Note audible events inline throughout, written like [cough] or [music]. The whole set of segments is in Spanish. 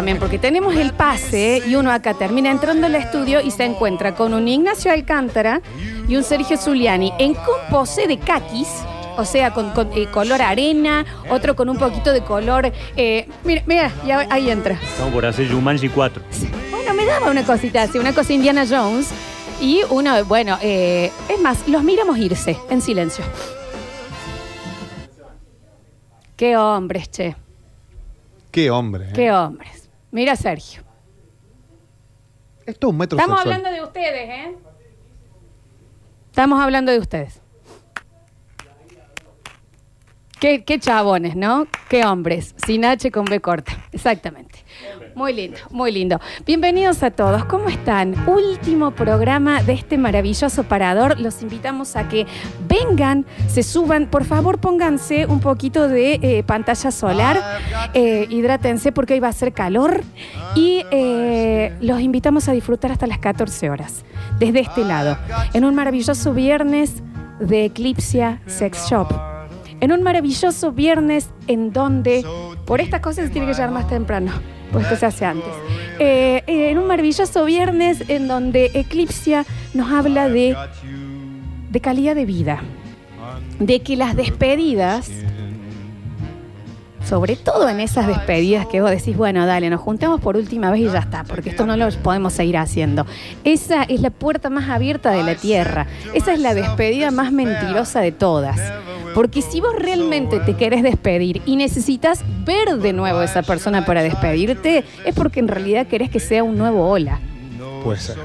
también, porque tenemos el pase y uno acá termina entrando al estudio y se encuentra con un Ignacio Alcántara y un Sergio Zuliani en composé de caquis, o sea, con, con, eh, color arena, otro con un poquito de color. eh, mira, mira, ya ahí entra. Estamos por hacer Jumanji 4. Bueno, me daba una cosita así, una cosa Indiana Jones. Y uno, bueno, eh, es más, los miramos irse en silencio. Qué hombres, che. Qué hombre. ¿eh? Qué hombres. Mira, Sergio. Esto es un metro Estamos sexual. hablando de ustedes, ¿eh? Estamos hablando de ustedes. Qué, qué chabones, ¿no? Qué hombres. Sin H con B corta. Exactamente. Muy lindo, muy lindo. Bienvenidos a todos. ¿Cómo están? Último programa de este maravilloso parador. Los invitamos a que vengan, se suban. Por favor, pónganse un poquito de eh, pantalla solar. Eh, hidrátense porque hoy va a ser calor. Y eh, los invitamos a disfrutar hasta las 14 horas. Desde este lado. En un maravilloso viernes de Eclipsia Sex Shop. En un maravilloso viernes en donde, por estas cosas se tiene que llegar más temprano, pues esto se hace antes. Eh, eh, en un maravilloso viernes en donde Eclipsia nos habla de, de calidad de vida, de que las despedidas, sobre todo en esas despedidas que vos decís, bueno, dale, nos juntamos por última vez y ya está, porque esto no lo podemos seguir haciendo. Esa es la puerta más abierta de la tierra. Esa es la despedida más mentirosa de todas. Porque si vos realmente te querés despedir y necesitas ver de nuevo a esa persona para despedirte, es porque en realidad querés que sea un nuevo hola. Puede ser.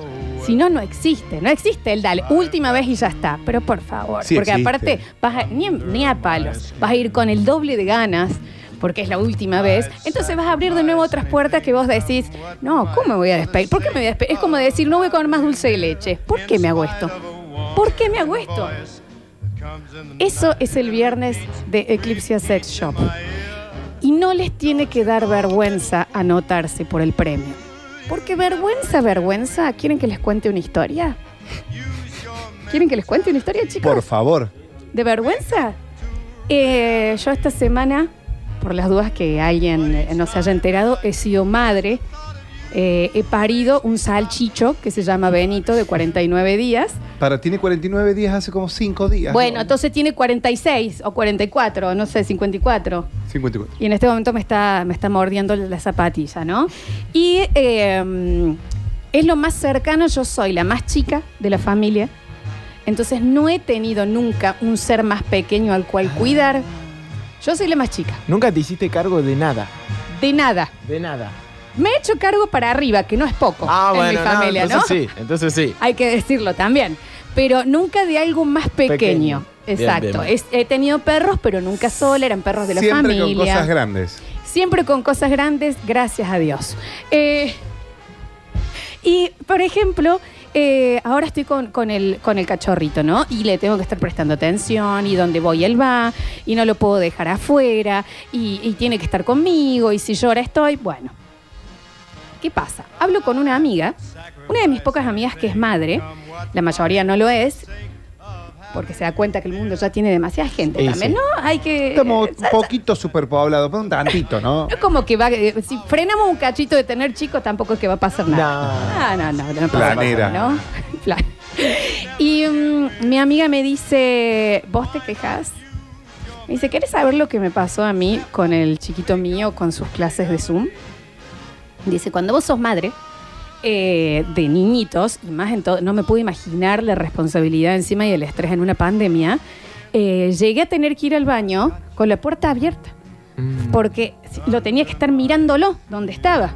Si no, no existe. No existe el dale, última vez y ya está. Pero por favor, Sí porque existe. aparte, vas a- ni, ni a palos, vas a ir con el doble de ganas. Porque es la última vez. Entonces vas a abrir de nuevo otras puertas que vos decís, no, ¿cómo me voy a despedir? ¿Por qué me voy a despedir? Es como decir, no voy a comer más dulce de leche. ¿Por qué me hago esto? ¿Por qué me hago esto? Eso es el viernes de Eclipse Sex Shop. Y no les tiene que dar vergüenza anotarse por el premio. Porque vergüenza, vergüenza, ¿quieren que les cuente una historia? ¿Quieren que les cuente una historia, chicos? Por favor. ¿De vergüenza? Eh, yo esta semana, por las dudas que alguien eh, no se haya enterado, he sido madre. Eh, he parido un salchicho que se llama Benito de 49 días. Para, tiene 49 días hace como 5 días. Bueno, ¿no? entonces tiene 46 o 44, no sé, 54. 54. Y en este momento me está, me está mordiendo la zapatilla, ¿no? Y eh, es lo más cercano, yo soy la más chica de la familia. Entonces no he tenido nunca un ser más pequeño al cual cuidar. Yo soy la más chica. Nunca te hiciste cargo de nada. De nada. De nada. Me he hecho cargo para arriba, que no es poco Ah, en bueno, mi familia, no, ¿no? entonces sí, entonces sí. Hay que decirlo también. Pero nunca de algo más pequeño. Exacto. bien. Es- he tenido perros, pero nunca sola, eran perros de la Siempre familia. con cosas grandes. Siempre con cosas grandes, gracias a Dios. Eh, y, por ejemplo, eh, ahora estoy con, con el, con el cachorrito, ¿no? Y le tengo que estar prestando atención y donde voy él va y no lo puedo dejar afuera y, y tiene que estar conmigo y si llora estoy, bueno. ¿Qué pasa? Hablo con una amiga, una de mis pocas amigas que es madre, la mayoría no lo es, porque se da cuenta que el mundo ya tiene demasiada gente Sí, también, sí. ¿no? Hay que... Estamos eh, un poquito superpoblados, pero un tantito, ¿no? no es como que va, eh, si frenamos un cachito de tener chicos, tampoco es que va a pasar nada. No, no, no, no pasa Planera. nada, ¿no? [laughs] Plan. Y mm, mi amiga me dice, ¿vos te quejas? Me dice, ¿querés saber lo que me pasó a mí con el chiquito mío con sus clases de Zoom? Dice, cuando vos sos madre eh, de niñitos, y más en todo, no me puedo imaginar la responsabilidad encima y el estrés en una pandemia, eh, llegué a tener que ir al baño con la puerta abierta Mm. porque lo tenía que estar mirándolo donde estaba.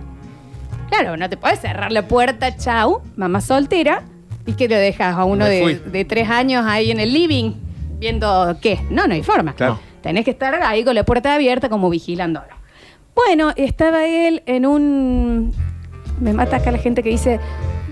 Claro, no te puedes cerrar la puerta, chau, mamá soltera, y que lo dejas a uno de, tres años ahí en el living viendo qué. No, no hay forma. Claro. Tenés que estar ahí con la puerta abierta como vigilándolo. Bueno, estaba él en un... Me mata acá la gente que dice,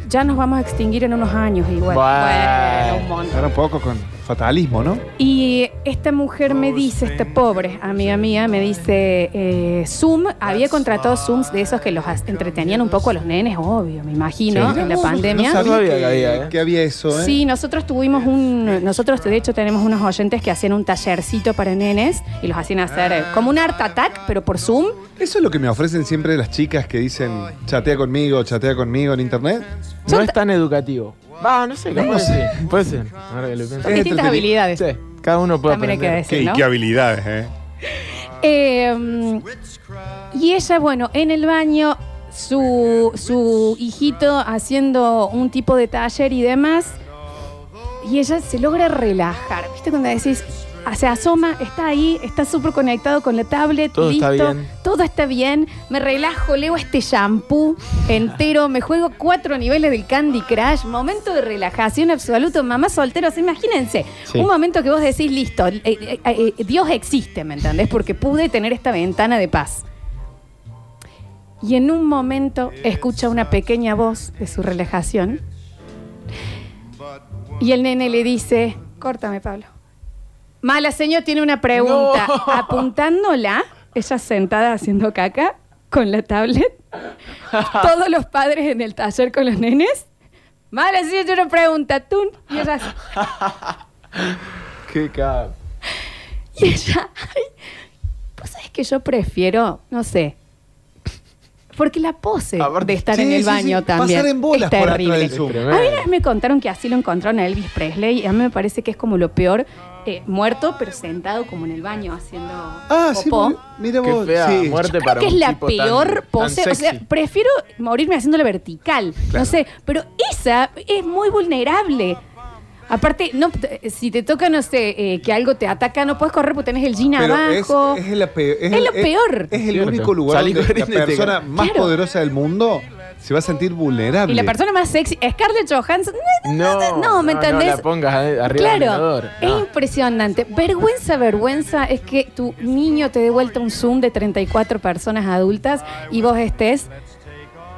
ya nos vamos a extinguir en unos años igual. Bueno. Bueno, un montón. Era un poco con fatalismo, ¿no? Y esta mujer me dice, esta pobre amiga mía, me dice, eh, Zoom, había contratado Zooms de esos que los entretenían un poco a los nenes, obvio, me imagino, Sí. en la pandemia. No sabía, había, ¿eh? que había eso, ¿eh? Sí, nosotros tuvimos un, nosotros de hecho tenemos unos oyentes que hacían un tallercito para nenes y los hacían hacer eh, como un art attack, pero por Zoom. Eso es lo que me ofrecen siempre las chicas que dicen chatea conmigo, chatea conmigo en internet. No es tan educativo. Va, no sé, capaz No que sé. sí. Puede ser. Ahora que lo pienso. Son Es distintas entretenido. habilidades. Sí, cada uno puede También hay que aprender. decir, ¿no? habilidades, ¿eh? Eh, y ella, bueno, en el baño, su, su hijito haciendo un tipo de taller y demás, y ella se logra relajar. ¿Viste cuando decís, se asoma, está ahí, está súper conectado con la tablet, Todo listo, está bien. todo está bien, me relajo, leo este shampoo entero, me juego cuatro niveles del Candy Crush, momento de relajación absoluto, mamá solteros, imagínense, Sí. un momento que vos decís, listo, eh, eh, eh, Dios existe, ¿me entendés? Porque pude tener esta ventana de paz. Y en un momento escucha una pequeña voz de su relajación. Y el nene le dice, córtame, Pablo. Mala señor tiene una pregunta. No. [laughs] Apuntándola, ella sentada haciendo caca con la tablet. [laughs] Todos los padres en el taller con los nenes. Mala señor tiene una pregunta. Tun. Y ella, [laughs] Qué cap. y ella, ay, pues sabes que yo prefiero, no sé. Porque la pose de estar Sí, en el sí, baño sí. también Pasar en bolas es por atrás terrible. del Zoom. A mí Tremendo. una vez me contaron que así lo encontraron a Elvis Presley y a mí me parece que es como lo peor, eh, muerto pero sentado como en el baño haciendo Ah, sí, popó. mi- mira Qué vos. fea sí. muerte Creo para que es un la tipo tan- peor tan pose. O sea, prefiero morirme haciéndole vertical. No sé, pero esa es muy vulnerable. Aparte, no, t- si te toca, no sé, eh, que algo te ataca, no puedes correr porque tenés el jean Pero abajo. es, es la pe- Es el- lo peor. Es el único lugar Salí donde la persona más Claro. poderosa del mundo se va a sentir vulnerable. y la persona más sexy, Scarlett Johansson. No, No, ¿me entendés? No la pongas arriba del Claro, inodoro. es No. impresionante. Vergüenza, vergüenza es que tu niño te dé vuelta un Zoom de 34 personas adultas y vos estés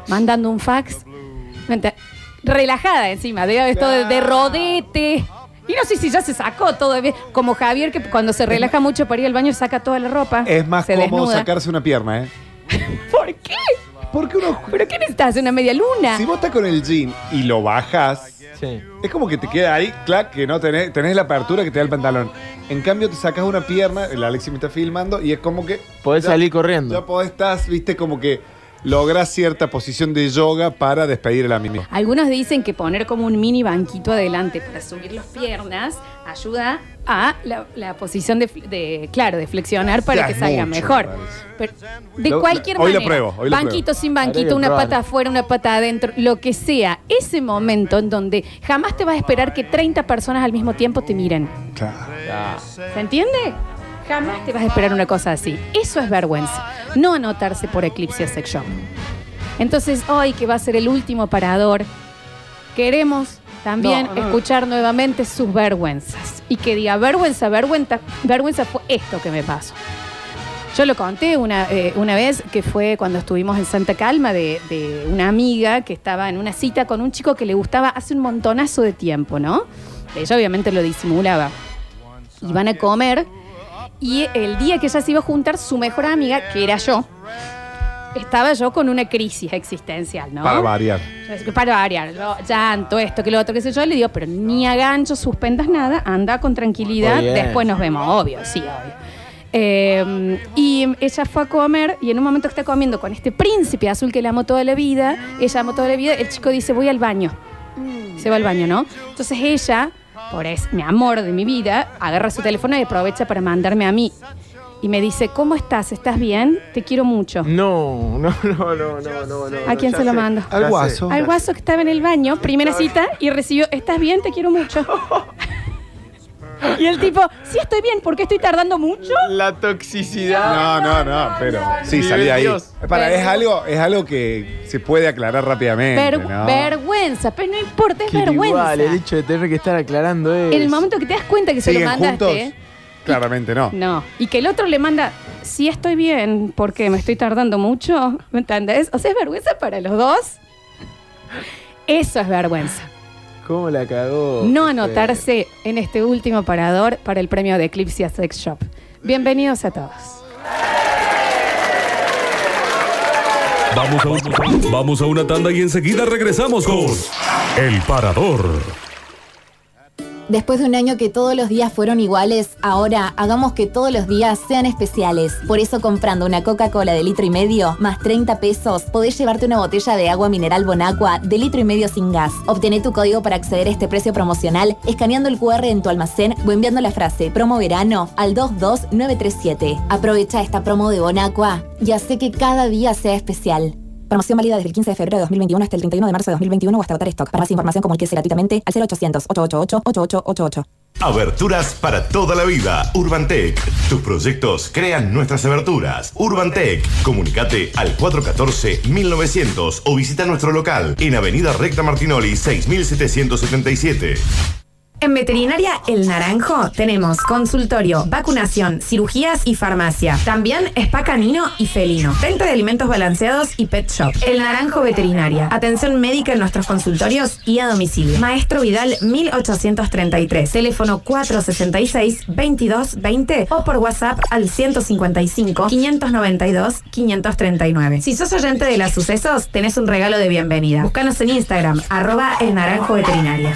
mandando un fax. ¿me ent- Relajada encima, de esto de, de rodete. Y no sé si ya se sacó todo bien. Como Javier, que cuando se relaja mucho para ir al baño saca toda la ropa. Es más se cómodo desnuda. sacarse una pierna, ¿eh? [laughs] ¿Por qué? Porque uno. ¿Pero qué necesitas? ¿Una media luna? Si vos estás con el jean y lo bajas, Sí. es como que te queda ahí, clac, que no tenés, tenés la apertura que te da el pantalón. En cambio, te sacas una pierna, el Alexi me está filmando, y es como que. Podés ya- salir corriendo. Ya podés, estás, viste, como que lográs cierta posición de yoga para despedir el amigo. Algunos dicen que poner como un mini banquito adelante para subir las piernas ayuda a la, la posición de, claro, de flexionar para Ya que salga mucho, mejor. Pero de Lo- cualquier hoy lo manera, pruebo, hoy lo banquito pruebo. sin banquito, una pata afuera, una pata adentro, lo que sea. Ese momento en donde jamás te vas a esperar que 30 personas al mismo tiempo te miren. Claro. ¿Se entiende? Jamás te vas a esperar una cosa así. Eso es vergüenza. No anotarse por Eclipse Sex Shop. Entonces, hoy que va a ser el último parador, queremos también No, no. escuchar nuevamente sus vergüenzas. Y que diga, vergüenza, vergüenza, vergüenza fue esto que me pasó. Yo lo conté una, eh, una vez que fue cuando estuvimos en Santa Calma de, de una amiga que estaba en una cita con un chico que le gustaba hace un montonazo de tiempo, ¿no? Ella obviamente lo disimulaba. Iban a comer y el día que ella se iba a juntar, su mejor amiga, que era yo, estaba yo con una crisis existencial, ¿no? Para variar. Para variar, yo, llanto, esto, que lo otro, qué sé yo, le digo, pero ni a gancho, suspendas nada, anda con tranquilidad, Muy bien. después nos vemos, obvio, sí, obvio. Eh, y ella fue a comer y en un momento que está comiendo con este príncipe azul que le amó toda la vida, ella amó toda la vida, el chico dice, voy al baño. Se va al baño, ¿no? Entonces ella, por es mi amor de mi vida, agarra su teléfono y aprovecha para mandarme a mí. Y me dice, ¿cómo estás? ¿Estás bien? Te quiero mucho. No, no, no, no, no, no, no. ¿A quién se lo sé. mando? Al guaso. Al guaso que estaba en el baño, primera cita, y recibió, ¿estás bien? Te quiero mucho. [laughs] y el tipo, sí estoy bien, ¿por qué estoy tardando mucho? La toxicidad. No, no, no, pero sí, salí de ahí. Para, es algo, es algo que se puede aclarar rápidamente. Ver- ¿no? Vergüenza, pero no importa, es Que vergüenza. igual, el hecho de tener que estar aclarando eso. en el momento que te das cuenta que se lo ¿Siguen mandaste. juntos? Claramente no. No. Y que el otro le manda, sí estoy bien, porque me estoy tardando mucho. ¿Me entendés? O sea, es vergüenza para los dos. Eso es vergüenza. ¿Cómo la cagó? No Qué anotarse en este último parador para el premio de Eclipse Sex Shop. Bienvenidos a todos. Vamos a, vamos a una tanda y enseguida regresamos con El Parador. Después de un año que todos los días fueron iguales, ahora hagamos que todos los días sean especiales. Por eso comprando una Coca-Cola de litro y medio más 30 pesos, podés llevarte una botella de agua mineral Bonacqua de litro y medio sin gas. Obtené tu código para acceder a este precio promocional escaneando el QR en tu almacén o enviando la frase promo verano al 22937. Aprovecha esta promo de Bonacqua y hace que cada día sea especial. Promoción válida desde el 15 de febrero de 2021 hasta el 31 de marzo de 2021 o hasta agotar stock. Para más información comuníquese gratuitamente al 0800 888 8888. Aberturas para toda la vida. Urbantec. Tus proyectos crean nuestras aberturas. Urbantec. Comunicate al 414-1900 o visita nuestro local en Avenida Recta Martinoli 6777. En Veterinaria El Naranjo tenemos consultorio, vacunación, cirugías y farmacia. También spa canino y felino. Venta de alimentos balanceados y pet shop. El Naranjo Veterinaria. Atención médica en nuestros consultorios y a domicilio. Maestro Vidal 1833. Teléfono 466-2220 o por WhatsApp al 155-592-539. Si sos oyente de las sucesos, tenés un regalo de bienvenida. Búscanos en Instagram, arroba El Naranjo Veterinaria.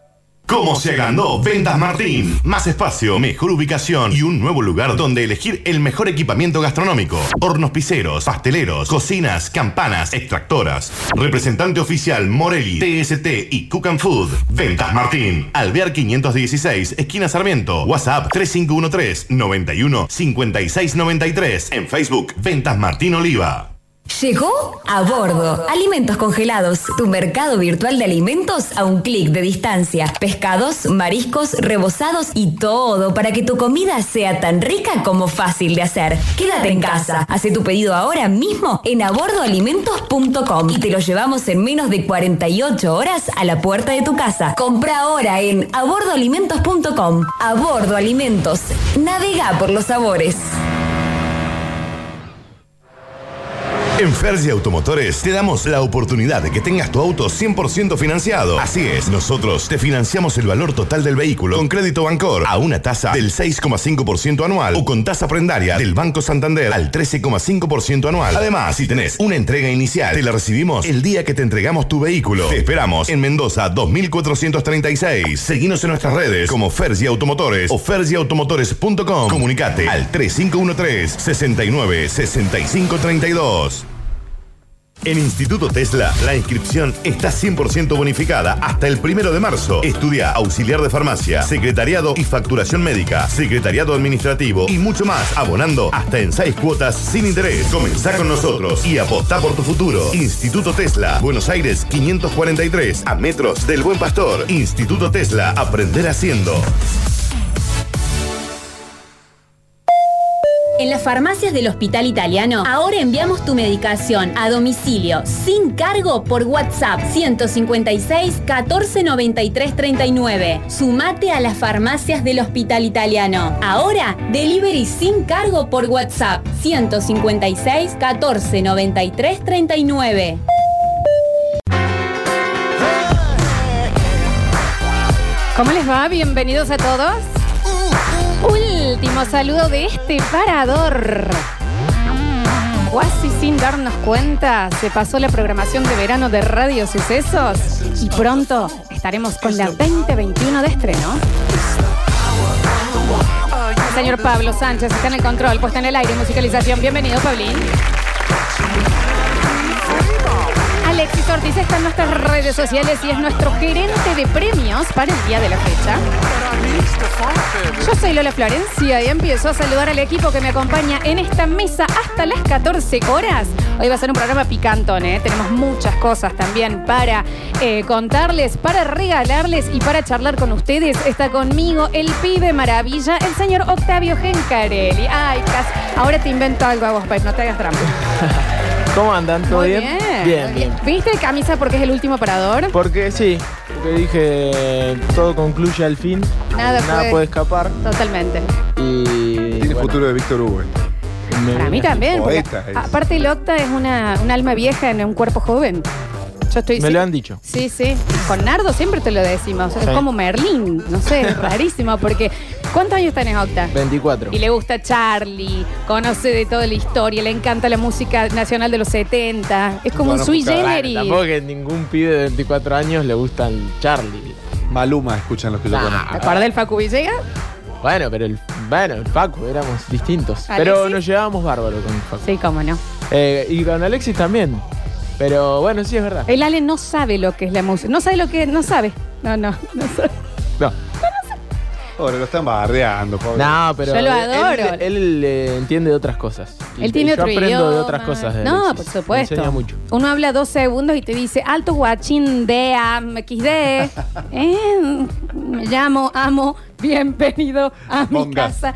¿Cómo se agrandó Ventas Martín? Más espacio, mejor ubicación y un nuevo lugar donde elegir el mejor equipamiento gastronómico. Hornos piseros, pasteleros, cocinas, campanas, extractoras. Representante oficial Morelli, TST y Cook and Food. Ventas Martín. Alvear 516, esquina Sarmiento. WhatsApp 3513 91 5693. En Facebook, Ventas Martín Oliva. Llegó a bordo. Alimentos congelados. Tu mercado virtual de alimentos a un clic de distancia. Pescados, mariscos, rebozados y todo para que tu comida sea tan rica como fácil de hacer. Quédate en casa. Hace tu pedido ahora mismo en abordoalimentos.com y te lo llevamos en menos de 48 horas a la puerta de tu casa. Compra ahora en abordoalimentos.com. A bordo alimentos. Navega por los sabores. En Fergie Automotores te damos la oportunidad de que tengas tu auto 100% financiado. Así es, nosotros te financiamos el valor total del vehículo con crédito Bancor a una tasa del 6,5% anual o con tasa prendaria del Banco Santander al 13,5% anual. Además, si tenés una entrega inicial, te la recibimos el día que te entregamos tu vehículo. Te esperamos en Mendoza 2436. Seguinos en nuestras redes como Fergie Automotores o fergieautomotores.com. Comunicate al 3513 69 65 32. En Instituto Tesla, la inscripción está 100% bonificada hasta el primero de marzo. Estudia auxiliar de farmacia, secretariado y facturación médica, secretariado administrativo y mucho más, abonando hasta en 6 cuotas sin interés. Comenzá con nosotros y apostá por tu futuro. Instituto Tesla, Buenos Aires 543, a metros del Buen Pastor. Instituto Tesla, aprender haciendo. En las farmacias del Hospital Italiano, ahora enviamos tu medicación a domicilio sin cargo por WhatsApp 156 14 93 39. Sumate a las farmacias del Hospital Italiano. Ahora, delivery sin cargo por WhatsApp 156 14 93 39. ¿Cómo les va? Bienvenidos a todos. Último saludo de este parador. Casi sin darnos cuenta, se pasó la programación de verano de Radio Sucesos y pronto estaremos con la 2021 de estreno. Señor Pablo Sánchez está en el control, puesta en el aire, musicalización. Bienvenido, Pablín. Alexis Ortiz está en nuestras redes sociales y es nuestro gerente de premios para el día de la fecha. Yo soy Lola Florencia y empiezo a saludar al equipo que me acompaña en esta mesa hasta las 14 horas. Hoy va a ser un programa picantón, ¿eh? tenemos muchas cosas también para eh, contarles, para regalarles y para charlar con ustedes. Está conmigo el pibe maravilla, el señor Octavio Gencarelli. Ay, casi. Ahora te invento algo a vos, Pep, no te hagas trampa. [laughs] ¿Cómo andan? ¿Todo Muy bien? bien. Bien, bien. ¿Viste camisa porque es el último parador? Porque sí, porque dije todo concluye al fin. Nada puede- puede escapar. Totalmente. Y. Tiene bueno, futuro de Víctor Hugo. me Para mí también. poeta es. aparte, el Octa es una, un alma vieja en un cuerpo joven. Yo estoy Me sí- lo han dicho. Sí, sí. Con Nardo siempre te lo decimos. Es Sí. como Merlín. No sé, es rarísimo. Porque ¿cuántos años tenés, Octa? 24. Y le gusta Charlie, conoce de toda la historia, le encanta la música nacional de los 70. Es como un sui generis. tampoco que ningún pibe de 24 años le gusta el Charlie. Maluma, escuchan los que yo Nah. conozco. ¿Te acuerdas del Facu Villegas? Bueno, pero el, bueno, el Paco éramos distintos. ¿Alexis? Pero nos llevábamos bárbaro con el Paco. Sí, cómo no. Eh, y con Alexis también. Pero bueno, sí es verdad. El Ale no sabe lo que es la música. No sabe lo que No sabe. No, no, no sabe. No, Pobre, lo están bardeando, pobre. no pero Yo lo él- adoro. Él, él, eh, entiende de otras cosas. Y- Él tiene y otro Yo aprendo idioma. de otras cosas. de No, Alexis. por Me supuesto. enseña mucho. Uno habla dos segundos y te dice alto guachín de am, XD. [laughs] Eh, me llamo, amo, bienvenido a mi Mongas. casa.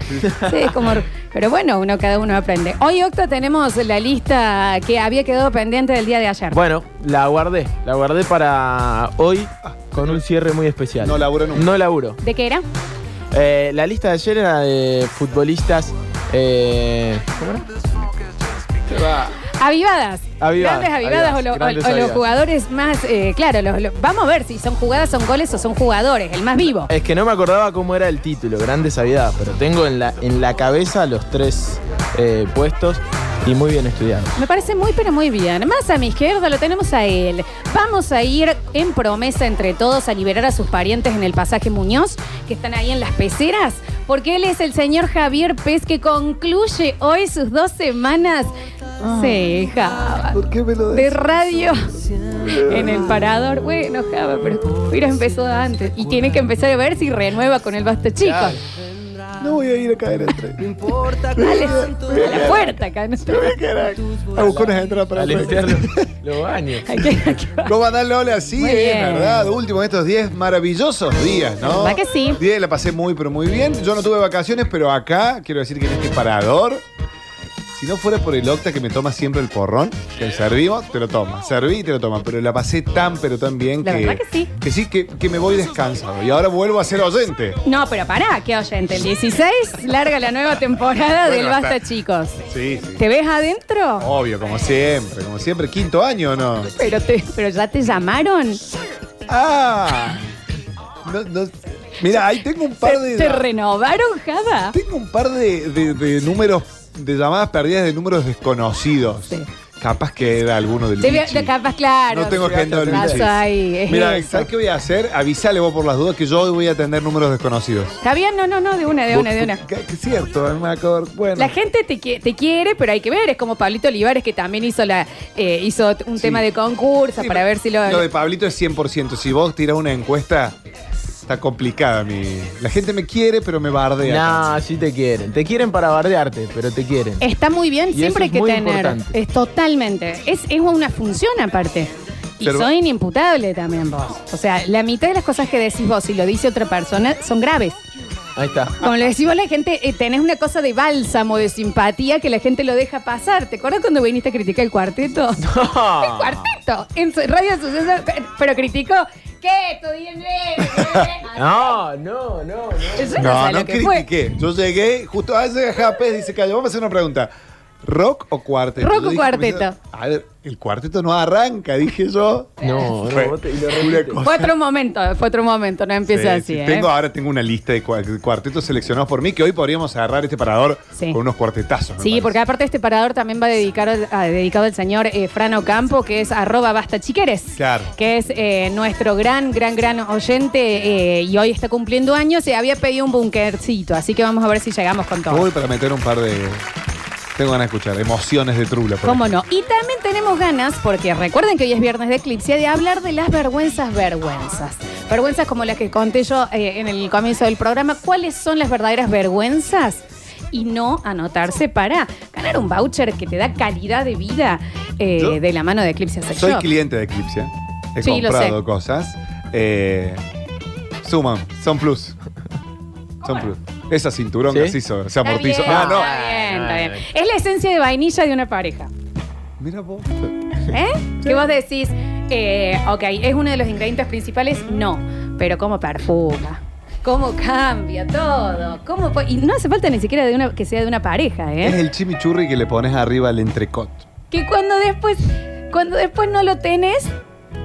Sí, es como. Pero bueno, uno cada uno aprende. Hoy, Octa, tenemos la lista que había quedado pendiente del día de ayer. Bueno, la guardé. La guardé para hoy con un cierre muy especial. No laburo nunca. No laburo. ¿De qué era? Eh, la lista de ayer era de futbolistas. eh, ¿Cómo era? Avivadas. Avivadas, Grandes avivadas, avivadas, o, lo- o- grandes o los avivadas. jugadores más. eh, claro, los- los- vamos a ver si son jugadas, son goles o son jugadores. El más vivo. Es que no me acordaba cómo era el título, Grandes Aviadas, pero tengo en la, en la cabeza los tres eh, puestos y muy bien estudiados. Me parece muy, pero muy bien. Más a mi izquierda lo tenemos a él. Vamos a ir en promesa entre todos a liberar a sus parientes en el pasaje Muñoz, que están ahí en las peceras, porque él es el señor Javier Pez, que concluye hoy sus dos semanas. Sí, Java. ¿Por qué me lo De radio [laughs] en el parador. Bueno, Java, pero hubiera empezado antes. Y tiene que empezar a ver si renueva con el basta chicos. No voy a ir a caer entre. Dale, [laughs] a la puerta acá. No sé. A buscar unas entradas para A limpiar los, baños. [laughs] ¿Cómo andás, Lola? Sí, es verdad. Último de estos 10 maravillosos días, ¿no? ¿Verdad que sí? 10 la pasé muy, pero muy bien. Yo no tuve vacaciones, pero acá quiero decir que en este parador, si no fuera por el Octa que me toma siempre el porrón, que servimos, te lo toma. Serví y te lo toma. Pero la pasé tan, pero tan bien La que. verdad que sí. Que sí, que, que me voy descansado. Y ahora vuelvo a ser oyente. No, pero pará, qué oyente. El 16 larga la nueva temporada Bueno, del Basta, chicos. Sí, sí. ¿Te ves adentro? Obvio, como siempre, como siempre. Quinto año, ¿o ¿no? Pero, te, pero ya te llamaron. ¡Ah! No, no- Mira, ahí tengo un par ¿Te, de. te renovaron, Java? Tengo un par de, de- de números, de llamadas perdidas de números desconocidos. Sí. Capaz que era alguno del Debe- Vichy. capaz, claro. No tengo agenda del Vas Vichy. ahí, es Mira, eso. ¿sabes qué voy a hacer? Avisale vos por las dudas que yo hoy voy a atender números desconocidos. ¿Está bien? No, no, no, de una, de una, de una. Que, que es cierto, me acabo- Bueno. La gente te, qui- te quiere, pero hay que ver. Es como Pablito Olivares, que también hizo la eh, hizo un Sí. tema de concurso Sí, para ver si lo. Lo de Pablito es 100%. Si vos tirás una encuesta, está complicada mi... La gente me quiere, pero me bardea. No, sí te quieren. Te quieren para bardearte, pero te quieren. Está muy bien, Y siempre hay eso que es muy tener. importante. Es totalmente. Es, es una función aparte. Y Pero- soy inimputable también vos. O sea, la mitad de las cosas que decís vos y lo dice otra persona son graves. Ahí está. Como le decimos a la gente, eh, tenés una cosa de bálsamo, de simpatía que la gente lo deja pasar. ¿Te acuerdas cuando viniste a criticar el cuarteto? [laughs] El cuarteto. En su- Radio Suceso, pero criticó. ¿Qué? Estudié en [laughs] No, no, no, no. Eso no, No, critiqué. Yo llegué, justo a ese Japé dice Cayo, vamos a hacer una pregunta. ¿Rock o cuarteto? Rock Yo o dije, cuarteto. A ver, el cuarteto no arranca, dije yo. No, no, Fue vos te- y lo una repite. cosa. Fue otro momento, fue otro momento, no empieza Sí, así, sí. ¿eh? Tengo, ahora tengo una lista de cua- cuartetos seleccionados por mí que hoy podríamos agarrar este parador Sí. con unos cuartetazos. me Sí, parece. porque aparte este parador también va dedicar, al- a- dedicado al señor eh, Frano Campo, que es arroba basta chiqueres. Claro. Que es eh, nuestro gran, gran, gran oyente eh, y hoy está cumpliendo años. Se había pedido un bunkercito, así que vamos a ver si llegamos con todo. Voy para meter un par de. Tengo ganas de escuchar. Emociones de Trula. por ¿Cómo ejemplo. no? Y también tenemos ganas, porque recuerden que hoy es viernes de Eclipse, de hablar de las vergüenzas, vergüenzas. Vergüenzas como las que conté yo eh, en el comienzo del programa. ¿Cuáles son las verdaderas vergüenzas? Y no anotarse para ganar un voucher que te da calidad de vida eh, Yo- de la mano de Eclipse Sex Soy Shop. cliente de Eclipse. He Sí, lo comprado sé. cosas. Eh, suman, son plus. Son plus. Esa cinturón ¿Sí? que se hizo, se Está amortizó. bien, Ah, no. está bien, está bien. Es la esencia de vainilla de una pareja. Mira vos. ¿Eh? [laughs] Que vos decís, eh, ok, ¿es uno de los ingredientes principales? No, pero cómo perfuma, cómo cambia todo, cómo po- y no hace falta ni siquiera de una, que sea de una pareja, Es ¿eh? el chimichurri que le pones arriba al entrecot. Que cuando después, cuando después no lo tenés,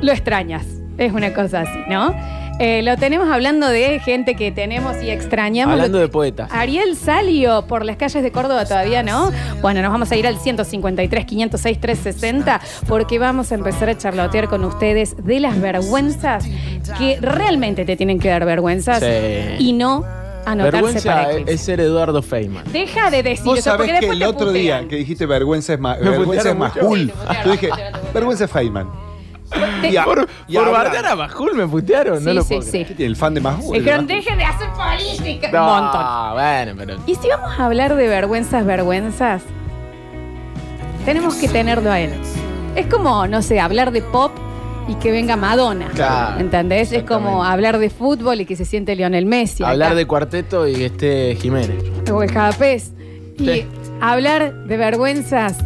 lo extrañas. Es una cosa así, ¿no? Eh, lo tenemos hablando de gente que tenemos y extrañamos. Hablando de poetas. Ariel salió por las calles de Córdoba todavía, ¿no? Bueno, nos vamos a ir al 153, 506, 360 porque vamos a empezar a charlotear con ustedes de las vergüenzas que realmente te tienen que dar vergüenzas Sí. y no anotarse Vergüenza para es, ser Eduardo Feynman. Deja de decir Vos eso, porque sabés que el otro putean. día que dijiste vergüenza es, ma vergüenza es te putearon, Yo dije, vergüenza es Feynman. Te- [laughs] Y a- Por, y por ahora- bardear a Majul me putearon, no Sí, lo sí, puedo sí. creer. ¿Qué tiene? El fan de majul. Dijeron, deje de hacer política. No, Un montón. bueno, pero. Y si vamos a hablar de vergüenzas, vergüenzas, tenemos que tenerlo a él. Es como, no sé, hablar de pop y que venga Madonna. Claro, ¿Entendés? Es como exactamente. hablar de fútbol y que se siente Lionel Messi. Hablar acá. de cuarteto y que esté Jiménez. O el Javapés. Y Sí. hablar de vergüenzas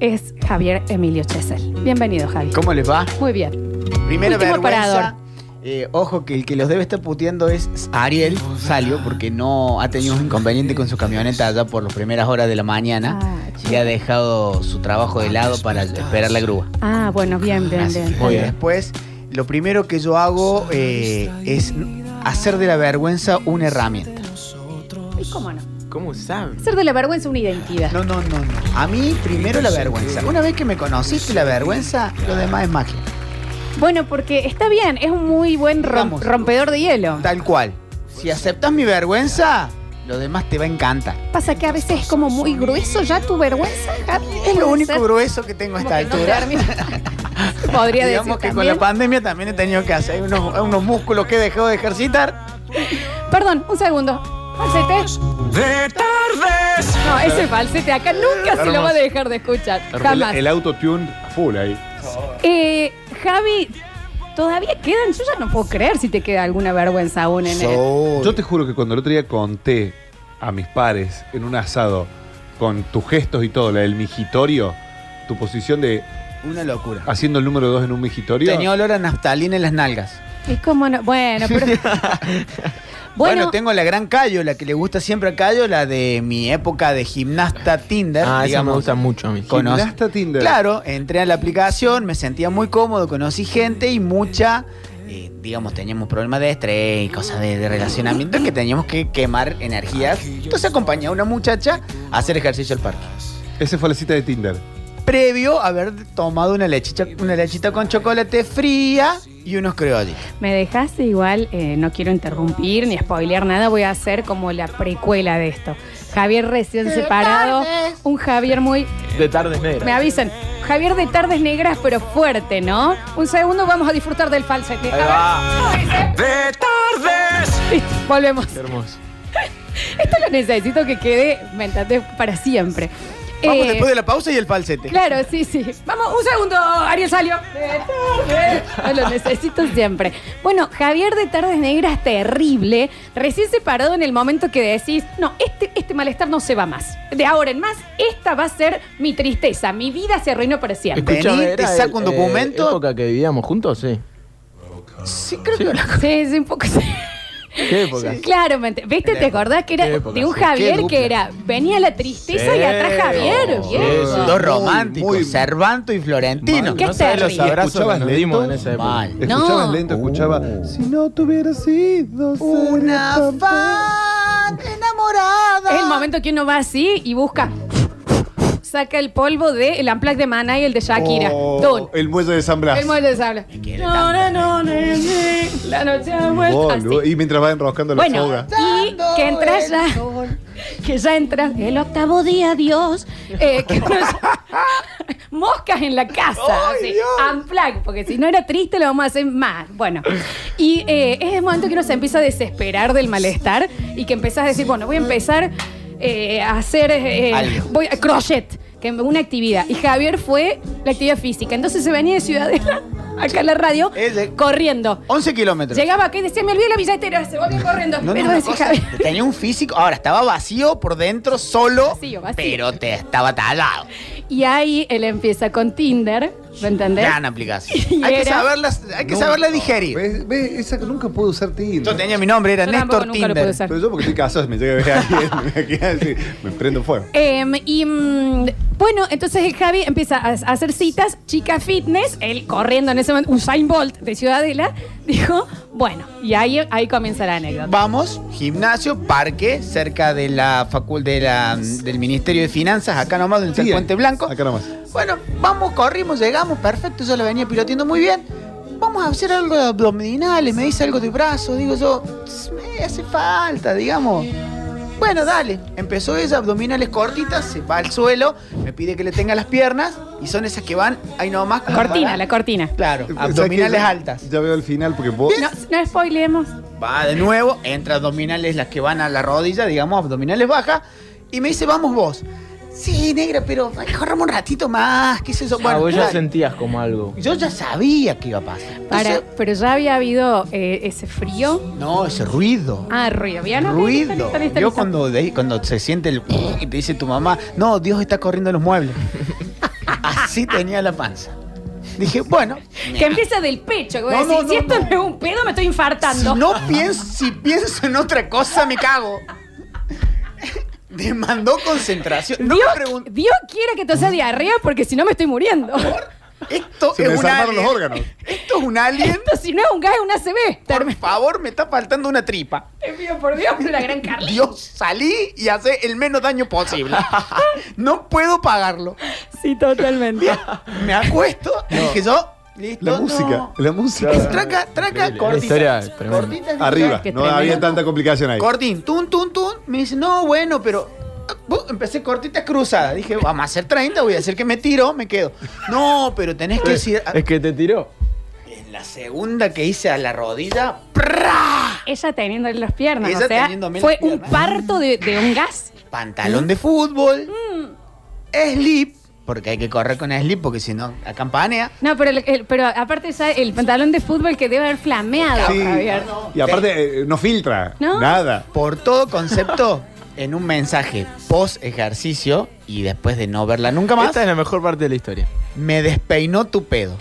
es Javier Emilio Chesel. Bienvenido, Javi. ¿Cómo les va? Muy bien. Primera Último vergüenza. parador. eh, ojo que el que los debe estar puteando es Ariel Salio, porque no ha tenido un inconveniente con su camioneta allá por las primeras horas de la mañana Ah, y ha dejado su trabajo de lado para esperar la grúa. Ah, bueno, bien, bien, bien. Muy bien. Después, lo primero que yo hago eh, es hacer de la vergüenza una herramienta. ¿Y cómo no? ¿Cómo sabe? Hacer de la vergüenza una identidad. No, no, no, no. A mí primero la vergüenza. Una vez que me conociste la vergüenza, lo demás es magia. Bueno, porque está bien, es un muy buen rom- Vamos. rompedor de hielo. Tal cual. Si aceptas mi vergüenza, lo demás te va a encantar. Pasa que a veces es como muy grueso ya tu vergüenza, Javi. Es lo Puede único ser. grueso que tengo a Como esta que no altura. termina. [laughs] Podría Digamos decir que con también. la pandemia también he tenido que hacer unos, unos músculos que he dejado de ejercitar. Perdón, un segundo. Falsete. De tardes. No, ese falsete acá nunca se lo va a dejar de escuchar. El, Jamás. el autotune full ahí. Eh, Javi, todavía quedan. Yo ya no puedo creer si te queda alguna vergüenza aún en él. Yo te juro que cuando el otro día conté a mis pares en un asado con tus gestos y todo, la del mijitorio, tu posición de Una locura. haciendo el número dos en un mijitorio. Tenía olor a naftalina en las nalgas. ¿Y cómo no? Bueno, pero. [laughs] Bueno, bueno, tengo la gran Cayo, la que le gusta siempre a Cayo, la de mi época de gimnasta Tinder. Ah, esa me gusta mucho a mí. Conoce- Gimnasta Tinder. Claro, entré a la aplicación, me sentía muy cómodo, conocí gente y mucha, eh, digamos, teníamos problemas de estrés y cosas de, de relacionamiento que teníamos que quemar energías. Entonces acompañé a una muchacha a hacer ejercicio al parque. Ese fue la cita de Tinder. Previo a haber tomado una lechita, una lechita con chocolate fría y unos criollos. me dejaste igual, eh, no quiero interrumpir ni spoilear nada, voy a hacer como la precuela de esto. Javier recién separado, un Javier muy De tardes negras. Me avisan. Javier de tardes negras, pero fuerte, ¿no? Un segundo, vamos a disfrutar del falsete. Ahí va. De tardes. [laughs] Listo, volvemos. Qué hermoso. [laughs] Esto lo necesito que quede, ¿me? Para siempre. Vamos Eh, después de la pausa y el falsete. Claro, sí, sí. Vamos, un segundo, Ariel salió. Tarde. Lo necesito siempre. Bueno, Javier de Tardes Negras, terrible. Recién separado en el momento que decís, no, este, este malestar no se va más. De ahora en más, esta va a ser mi tristeza. Mi vida se arruinó para siempre. Vení, te ¿era saco un eh, documento. época que vivíamos juntos? Sí. Sí, creo que la [laughs] Sí, sí, un poco sí. ¿Qué época? Claramente. ¿Viste? ¿Te acordás que era época, de un sí. Javier Qué dupla. que era, venía la tristeza Sí. y atrás Javier? Sí, viejo. sí. Dos románticos, muy- Cervanto y Florentino. ¿Qué no sabes los terrible. abrazos que ¿Escuchabas nos dimos en lento? esa época. Mal. Escuchabas No. lento, escuchaba. Si no tuviera sido. Una ser tan- fan enamorada. Es el momento que uno va así y busca. Saca el polvo del de Amplac de Maná y el de Shakira. Oh, Don. el muelle de San Blas. El muelle de sable. quiere No, no, no, no, no, La noche ha vuelto. Así. Y mientras va enroscando la Bueno, soga. y que entras ya. [laughs] Que ya entra el octavo día, Dios. eh, que nos- [laughs] moscas en la casa. así, unplug, porque si no era triste, lo vamos a hacer más. Bueno, y eh, es el momento que uno se empieza a desesperar del malestar y que empezás a decir, bueno, voy a empezar eh, hacer eh, voy a crochet, que una actividad. Y Javier fue la actividad física. Entonces se venía de Ciudadela, acá en la radio, Es de- corriendo. 11 kilómetros. Llegaba acá y decía, me olvidé la billetera, se volvió corriendo. No, no, Pero una decía cosa, Javier. tenía un físico, ahora estaba vacío por dentro, solo, Vacío, vacío. pero te estaba talado. Y ahí él empieza con Tinder, ¿me entendés? Gran aplicación. [laughs] Hay que, era- saberlas, hay que saberla digerir. ¿Ves? ¿Ves? Esa que nunca pude usar Tinder. Yo tenía mi nombre, era Yo tampoco Néstor nunca lo Tinder. usar. Pero yo porque estoy casado, me llega a ver a alguien, [laughs] me queda así, me prendo fuego. Em, y mm, bueno, entonces el Javi empieza a, a hacer citas, chica fitness, él corriendo en ese momento, Usain Bolt de Ciudadela, [laughs] dijo, bueno, y ahí, ahí comienza la anécdota. Vamos, gimnasio, parque, cerca de la facul de la, del Ministerio de Finanzas, acá nomás, en Sí, el Puente Blanco. Acá nomás. Bueno, vamos, corrimos, llegamos, perfecto, yo lo venía piloteando muy bien. Vamos a hacer algo de abdominales, me dice algo de brazos, digo yo, me hace falta, digamos. Bueno, dale. Empezó ella, abdominales cortitas, se va al suelo, me pide que le tenga las piernas y son esas que van ahí nomás. como Cortina, para- la cortina. Claro, [laughs] abdominales Ya- altas. Ya veo el final porque vos. No, no spoilemos. Va de nuevo, entra abdominales las que van a la rodilla, digamos, abdominales bajas, y me dice, vamos vos. Sí, negra, pero corramos un ratito más, ¿qué es eso? Ah, vos ya sentías como algo. Yo ya sabía que iba a pasar. Para, pero ya había habido eh, ese frío. no, ese ruido. Ah, ruido. ¿Ya no? ruido. Yo cuando, de- cuando se siente el y te dice tu mamá, no, Dios está corriendo los muebles. [laughs] Así tenía la panza. Dije, bueno, Que empieza del pecho. que vos No, decís, no, si no, esto no. no. es un pedo, me estoy infartando. si no pienso, si pienso en otra cosa, me cago. Demandó concentración. No Dios, Dios quiera que te sea diarrea porque si no me estoy muriendo. Esto Se es me un alien. los órganos. Esto es un alien. Esto si no es un gas, es un ACB. Por favor, me está faltando una tripa. Te pido por Dios, una gran [laughs] Carlita. Dios, salí y hace el menos daño posible. [laughs] No puedo pagarlo. Sí, totalmente. Me acuesto y dije yo, listo. La música, no. la música. Traca, traca, cortita. Cortita, Arriba, no tremendo. había tanta complicación ahí. Cortín, tun, tun, tun. Me dice, no, bueno, pero. ah, bu- Empecé cortitas cruzadas. Dije, vamos a hacer 30, voy a hacer que me tiro, me quedo. No, pero tenés que decir. Es que te tiró. En la segunda que hice a la rodilla, ¡prá! Ella teniéndole las piernas. Ella o sea, fue las un parto de, de un gas. pantalón de fútbol, slip, porque hay que correr con slip porque si no, acampanea. No, pero, el- el- pero aparte ya el pantalón de fútbol que debe haber flameado, Sí. Javier. Y aparte, eh, no filtra. ¿No? Nada. Por todo concepto, [laughs] en un mensaje post ejercicio y después de no verla nunca más, Esta es la mejor parte de la historia. me despeinó tu pedo.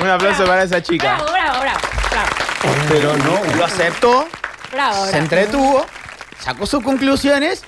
Un aplauso para esa chica. Bravo, bravo, bravo. Bravo, Pero no. Lo aceptó, bravo, se bravo. entretuvo, sacó sus conclusiones.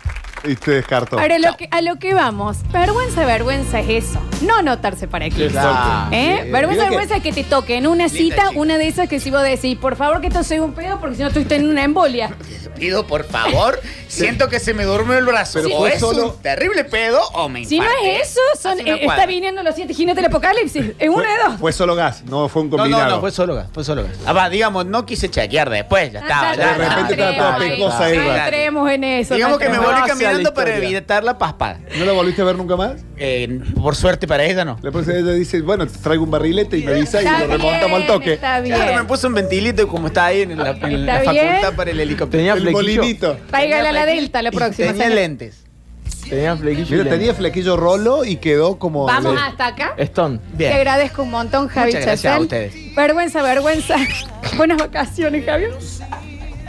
Y te descartó. Ahora, lo que, a lo que vamos. Vergüenza, vergüenza es eso. No notarse para aquí. Claro. ¿Eh? Sí, vergüenza, mira que- vergüenza es que te toque en una cita, chica. una de esas que si vos decís, por favor que esto sea un pedo porque si no estoy teniendo una embolia. [laughs] Pido por favor, siento que se me durmió el brazo. Pero o fue es solo- un terrible pedo o me Si no infarté. es eso, son, eh, cuadra. está viniendo los siete jinetes del apocalipsis. Es una de dos. Fue solo gas, no fue un No, combinado. no, no, fue solo gas, fue solo gas. Ah, va, digamos, no quise chequear después, ya estaba. Ah, ya, de repente ya, estaba ya, toda ya, pecosa ya, ahí, ya, ya. entremos en eso. Digamos no que me entremos. volví Hacia la caminando para evitar la paspada. ¿No la volviste a ver nunca más? Eh, por suerte para ella no. La próxima ella dice, bueno, te traigo un barrilete y me avisa y Está lo remontamos al bien, toque. Está bien. Claro, me puse un ventilito y como está ahí en la, en la Está bien. facultad para el helicóptero. Tenía El flequillo. molinito. A la delta la próxima. Tenía señor. lentes. Tenía flequillo. y Mira, lente. tenía flequillo rolo y quedó como. Vamos hasta acá. Stone. Te agradezco un montón, Javi Muchas gracias a ustedes. Vergüenza, vergüenza. [laughs] Buenas vacaciones, Javier.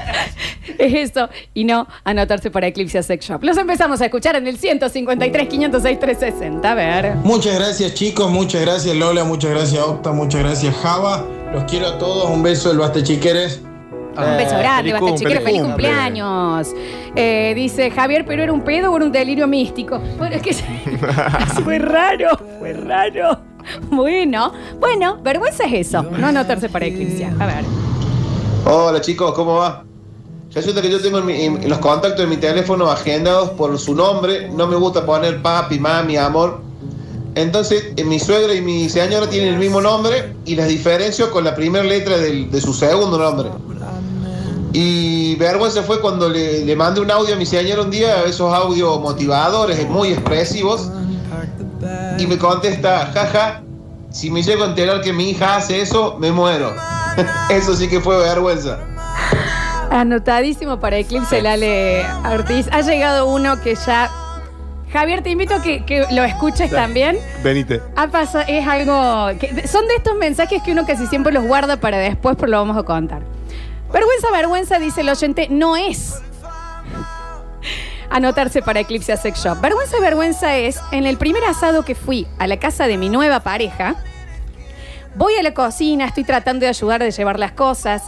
[laughs] Es eso, y no anotarse para Eclipse Sex Shop. Los empezamos a escuchar en el 153, 506, 360. A ver. Muchas gracias chicos, muchas gracias Lola, muchas gracias Octa, muchas gracias Java. Los quiero a todos, un beso del Basta Chiqueres. Un beso grande, basta chiquero, feliz feliz cumple. cumpleaños. Eh, dice Javier, pero era un pedo o era un delirio místico. Bueno, es que [laughs] fue raro, fue raro. Bueno, bueno, vergüenza es eso, no anotarse para Eclipse. A ver. Hola chicos, ¿cómo va? Resulta que yo tengo en, mi- en los contactos de mi teléfono agendados por su nombre. No me gusta poner papi, mami, amor. Entonces, eh, mi suegra y mi señora tienen el mismo nombre y las diferencio con la primera letra del- de su segundo nombre. Y vergüenza fue cuando le, le mandé un audio a mi señora un día, esos audios motivadores, muy expresivos. Y me contesta, jaja, si me llego a enterar que mi hija hace eso, me muero. [laughs] eso sí que fue vergüenza. Anotadísimo para Eclipse Lale Ortiz. Ha llegado uno que ya. Javier, te invito a que, que lo escuches también. Venite. Ha pasado, es algo. que- son de estos mensajes que uno casi siempre los guarda para después, pero lo vamos a contar. Vergüenza, vergüenza, dice el oyente, no es anotarse para Eclipse a Sex Shop. Vergüenza, vergüenza es en el primer asado que fui a la casa de mi nueva pareja. Voy a la cocina, estoy tratando de ayudar de llevar las cosas.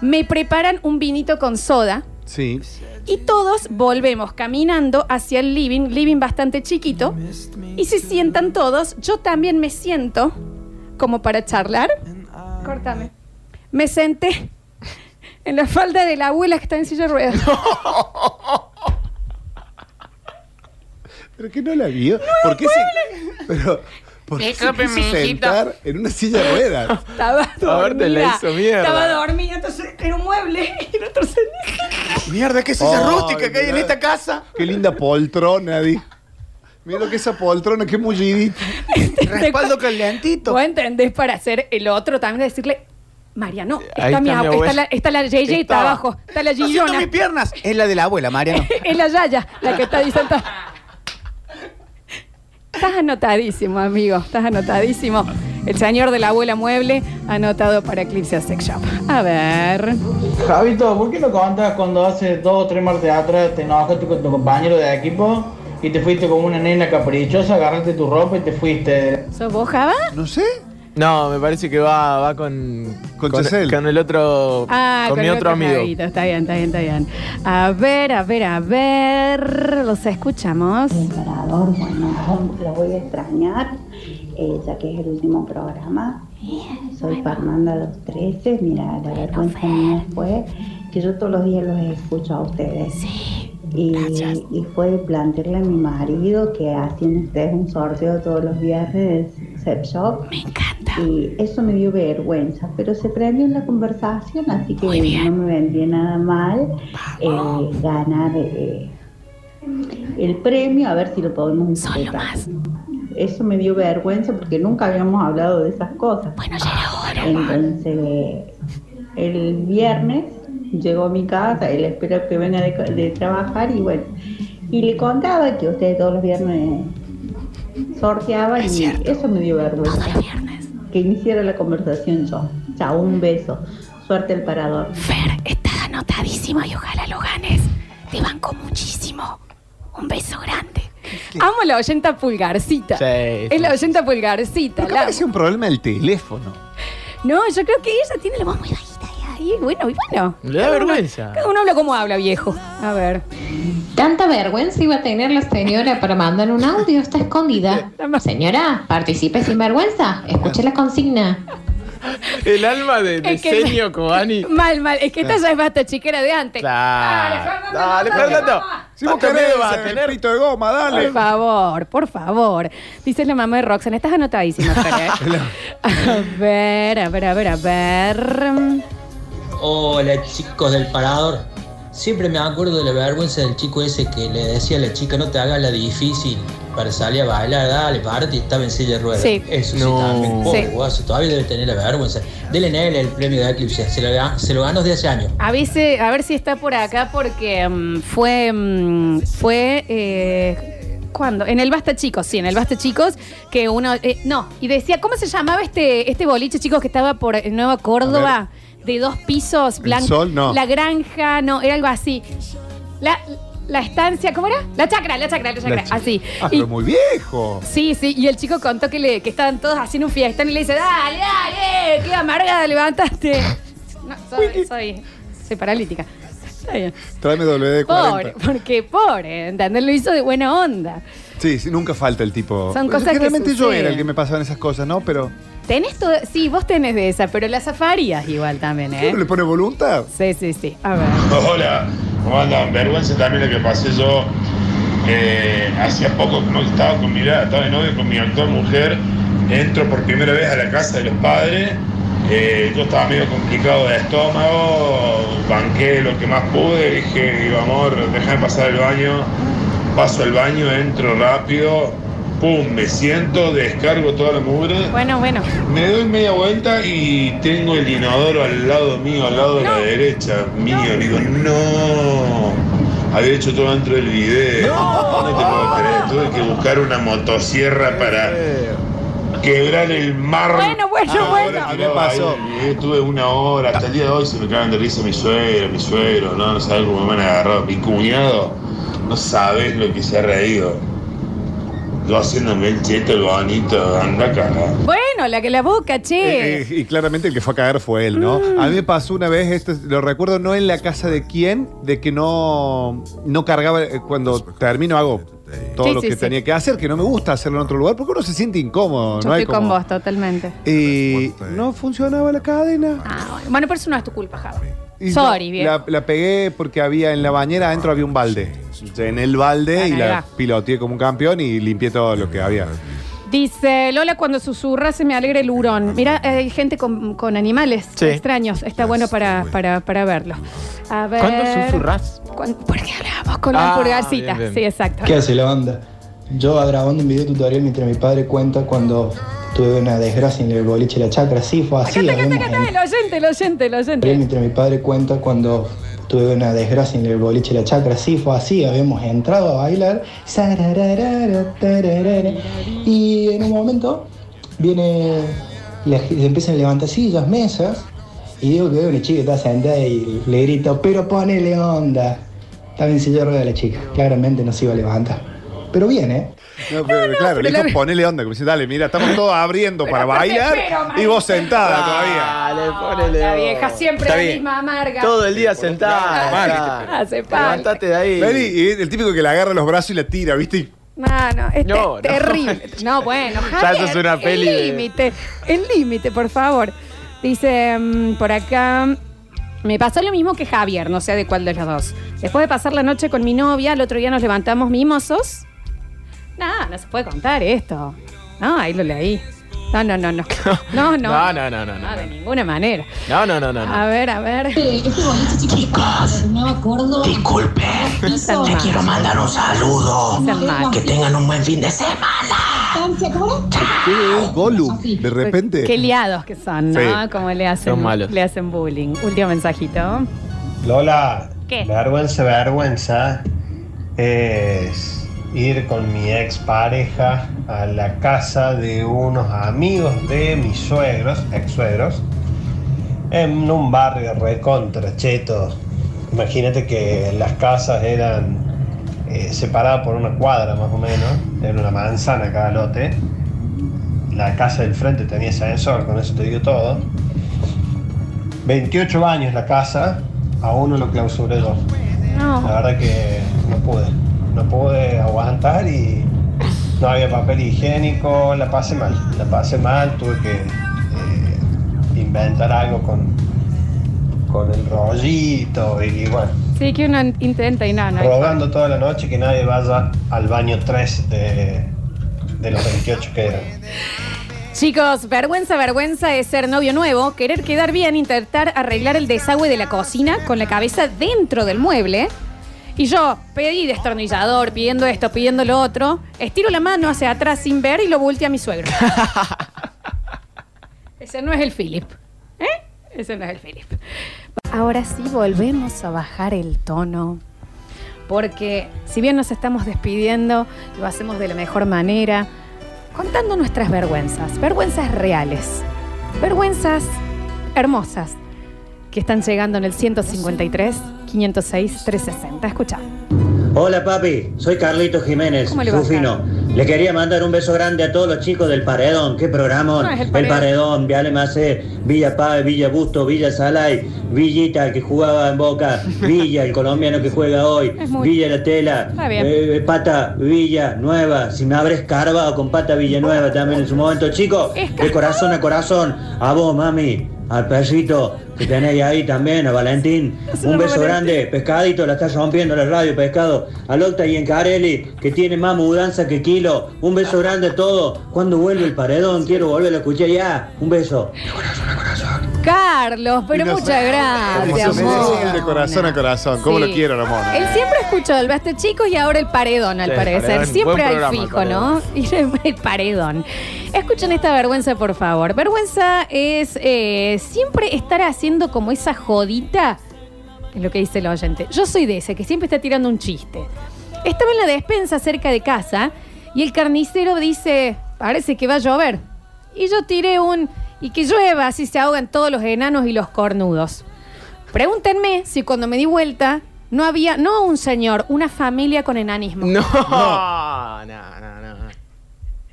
Me preparan un vinito con soda. Sí. Y todos volvemos caminando hacia el living, living bastante chiquito, y se sientan todos. Yo también me siento como para charlar. Córtame. Me senté en la falda de la abuela que está en silla de ruedas. [laughs] ¿Pero que no la vio? ¿Por qué se.? Pero. ¿Por qué se quiso sentar en una silla de ruedas? [laughs] Estaba dormida. La hizo mierda. Estaba dormida, entonces era un mueble [laughs] y el otro se... Mierda, ¿qué es esa Ay, rústica que hay en mirá. esta casa? Qué linda poltrona, di. Mira lo que es esa poltrona, qué mullidita. [laughs] Respaldo calentito. ¿Vos entendés para hacer el otro también decirle, Mariano, Ahí está, mi, está mi ab- está, abuela. la, está la Yeye, está abajo, está la Gillona. mis piernas. Es la de la abuela, Mariano. es la Yaya, la que está ahí sentada. Estás anotadísimo, amigo. Estás anotadísimo. El señor de la abuela mueble anotado para Eclipse Sex Shop. A ver. Javito, ¿por qué no contas cuando hace dos o tres martes atrás te enojaste con tu compañero de equipo y te fuiste como una nena caprichosa, agarraste tu ropa y te fuiste? ¿Sos vos, Java? No sé. No, me parece que va, va con. Con con, Chesel. con el otro. Ah, con, mi el otro amigo. Está bien, está bien, está bien. A ver, a ver, a ver. Los escuchamos. Emperador, bueno, lo voy a extrañar, eh, ya que es el último programa. Soy Fernanda Los 13. Mira, la vergüenza mía fue que yo todos los días los escucho a ustedes. Y, y fue plantearle a mi marido que hacían ustedes un sorteo todos los viernes del Sex Shop. Me encanta. Y eso me dio vergüenza, pero se prendió en la conversación, así que no me vendría nada mal eh, ganar eh, el premio, a ver si lo podemos disfrutar. Eso me dio vergüenza porque nunca habíamos hablado de esas cosas. Bueno, ya era hora. Entonces, el viernes llegó a mi casa, él espera que venga de, de trabajar y bueno, y le contaba que ustedes todos los viernes sorteaban y eso me dio vergüenza. Que iniciara la conversación yo. Chao, un beso. Suerte al parador. Fer, estás anotadísimo y ojalá lo ganes. Te banco muchísimo. Un beso grande. Amo la oyenta pulgarcita. Sí, Es la oyenta pulgarcita. Pero la- parece un problema del teléfono. No, yo creo que ella tiene la voz muy bajita. Y bueno, y bueno. Le da vergüenza. Cada uno habla como habla, viejo. A ver. Tanta vergüenza iba a tener la señora para mandar un audio, está escondida. Señora, participe sin vergüenza, escuche la consigna. El alma de, de Es que- Senio Cobani. Mal, mal. Es que esta ya es basta chiquera de antes. Claro. Dale, Fernando. Si vos ¿Cuánto miedo querés vas a tener? pito de goma, dale. Por favor, por favor. Dice la mamá de Roxanne. Estás anotadísima, Fer, [laughs] ¿eh? A ver, a ver, a ver, a ver. Hola chicos del parador. Siempre me acuerdo de la vergüenza del chico ese que le decía a la chica no te hagas la difícil para salir a bailar, dale, párate y estaba en silla de ruedas. Sí. Eso No. sí también, pobre Sí. guaso, todavía debe tener la vergüenza. Dele en él el premio de Eclipse, se lo, ga- se lo ganó desde hace años. A veces, a ver si está por acá porque mm, fue, mm, fue, eh, ¿Cuándo? En el Basta Chicos, sí, en el Basta Chicos, que uno. eh, no, y decía, ¿cómo se llamaba este, este boliche, chicos, que estaba por Nueva Córdoba? De dos pisos, blanco. Sol, no. La granja, no, era algo así. La, la estancia, ¿cómo era? La chacra, la chacra, la chacra. La- así. Ah, Y- pero muy viejo. Sí, sí, y el chico contó que, le, que estaban todos haciendo un fiestón y le dice, dale, dale, qué amargada, levantaste. No, soy, soy, soy paralítica. Está bien. Tráeme WD-40. Pobre, porque pobre, ¿entendés? Lo hizo de buena onda. Sí, sí, nunca falta el tipo. Son cosas que Generalmente yo suceden. era el que me pasaban esas cosas, ¿no? Pero Tenés todo, sí, vos tenés de esa, pero las zafarías igual también, ¿eh? ¿uno le pone voluntad? Sí, sí, sí. A ver. Hola, ¿cómo andan? Vergüenza también lo que pasé yo. eh, hacía poco que no estaba con mi estaba de novio con mi actual mujer. Entro por primera vez a la casa de los padres. eh, yo estaba medio complicado de estómago, banqué lo que más pude, dije, digo, amor, déjame pasar el baño, paso al baño, entro rápido, pum, me siento, descargo toda la mugre. Bueno, bueno. Me doy media vuelta y tengo el inodoro al lado mío, al lado de la derecha mío. Digo, no. Había hecho todo dentro del video. No, te puedo creer. Tuve que buscar una motosierra para quebrar el mar. Bueno, bueno, Ah, bueno. ahora tirado ahí, eh, Tuve una hora, hasta el día de hoy se me cagan de risa mi suegro, mi suegro, no, no sabes cómo me han agarrado. Mi cuñado, no sabes lo que se ha reído. Yo haciéndome el cheto, el bonito, anda acá. Bueno, la que la boca, che. Eh, eh, y claramente el que fue a cagar fue él, ¿no? Mm. A mí me pasó una vez, esto es- lo recuerdo no en la casa de quién, de que no, no cargaba, eh, cuando termino hago todo Sí, lo sí, que sí. tenía que hacer, que no me gusta hacerlo en otro lugar, porque uno se siente incómodo, Yo ¿no? Hay estoy con como- vos totalmente. Y no funcionaba la cadena. Ah, bueno, pero eso no es tu culpa, Java. Y Sorry, viejo. la, la pegué porque había en la bañera adentro había un balde. En el balde y Ahí la va. piloteé como un campeón y limpié todo lo que había. Dice, Lola, cuando susurra se me alegra el hurón. Mira, hay gente con, con animales Sí. extraños. Está bueno para, para, para verlo. A ver. ¿Cuándo susurrás? Cuan- Porque hablamos con la Ah, bien, bien. Sí, exacto. ¿Qué hace la banda? Yo grabando un video tutorial mientras mi padre cuenta cuando tuve una desgracia en el boliche La Chacra. Sí, fue así. Acá está, acá está, el oyente, el oyente, el oyente. Mientras mi padre cuenta cuando tuve una desgracia en el boliche La Chacra, sí, fue así, habíamos entrado a bailar, y en un momento viene, la se empiezan a levantar sillas, mesas, y digo que veo una chica que está sentada y le grito, pero ponele onda. En silla de ruedas la chica, claramente no se iba a levantar. Pero viene. No, pero, claro, le dijo la- ponele onda, como dice, dale, mira, estamos todos abriendo para pero bailar espero, y vos sentada todavía. Dale, ponele. La vieja siempre Está la bien. misma amarga. Todo el día sentada. Mal. Hace. Levántate de ahí. Vení, y el típico que le agarra los brazos y la tira, ¿viste? No, no, es No, te- no. terrible. No, bueno, [laughs] Ya Javier, eso es una peli El límite, el límite, por favor. Dice mm, por acá. Me pasó lo mismo que Javier, no sé de cuál de los dos. Después de pasar la noche con mi novia, el otro día nos levantamos mimosos. No, no se puede contar esto. No, ahí lo leí. No, no, no, no. [laughs] No, no. No, no, no, no, no. No, de ninguna manera. No, no, no, no. A ver, a ver. Disculpe, le quiero mandar un saludo. Que tengan un buen fin de semana. ¿Qué es Gollum? De repente. Qué liados que son, ¿no? Sí. Como le hacen, Son malos. le hacen bullying. Último mensajito. Lola, ¿Qué? vergüenza, vergüenza es ir con mi ex pareja a la casa de unos amigos de mis suegros, ex suegros, en un barrio recontra cheto. Imagínate que las casas eran eh, separadas por una cuadra más o menos, era una manzana cada lote. La casa del frente tenía ascensor, con eso te digo todo. 28 años la casa, a uno lo clausuré yo. No. La verdad que no pude. No pude aguantar y no había papel higiénico, la pasé mal. La pasé mal, tuve que eh, inventar algo con, con el rollito y, bueno, Sí, que uno intenta y no, no. hay rogando toda la noche que nadie vaya al baño 3 de, de los 28 que eran. Chicos, vergüenza, vergüenza es ser novio nuevo, querer quedar bien, intentar arreglar el desagüe de la cocina con la cabeza dentro del mueble. Y yo pedí destornillador, pidiendo esto, pidiendo lo otro, estiro la mano hacia atrás sin ver y lo volteé a mi suegro. [laughs] Ese no es el Philip. ¿Eh? Ese no es el Philip. Ahora sí volvemos a bajar el tono. porque si bien nos estamos despidiendo, lo hacemos de la mejor manera, contando nuestras vergüenzas, vergüenzas reales, vergüenzas hermosas que están llegando en el 153 506 360. Escucha. Hola papi, soy Carlito Jiménez, ¿Cómo le va, Rufino. Le quería mandar un beso grande a todos los chicos del Paredón. ¿Qué programa? No, es el el, Paredón. Viale Macé, Villa Paz, Villa Busto, Villa Salay, Villita que jugaba en Boca, [laughs] Villa, el colombiano que juega hoy, muy- Villa La Tela, bien. eh, Pata Villa Nueva. Si me habré escarbado con Pata Villanueva también en su momento. Chicos, de corazón a corazón, a vos mami, al perrito que tenéis ahí también, a Valentín. [laughs] Un beso Valentín. grande, pescadito, la está rompiendo la radio, pescado. Al Octa y en Carelli, que tiene más mudanza que kilo. Un beso grande a todos. Cuando vuelve el paredón, quiero volver a escuchar ya. Un beso. Carlos, pero Y muchas gracias, amor. de corazón a corazón. ¿Cómo Sí. lo quiero, amor? Él siempre escuchó el Basta Chicos y ahora el Paredón, al Sí, parecer. Paredón. Siempre Buen hay programa, fijo, ¿no? [laughs] Y el Paredón. Escuchen esta vergüenza, por favor. Vergüenza es eh, siempre estar haciendo como esa jodita, es lo que dice el oyente. Yo soy de ese, que siempre está tirando un chiste. Estaba en la despensa cerca de casa y el carnicero dice, parece que va a llover. Y yo tiré un, y que llueva, así se ahogan todos los enanos y los cornudos. Pregúntenme si cuando me di vuelta no había, no un señor, una familia con enanismo. No, no, no, no.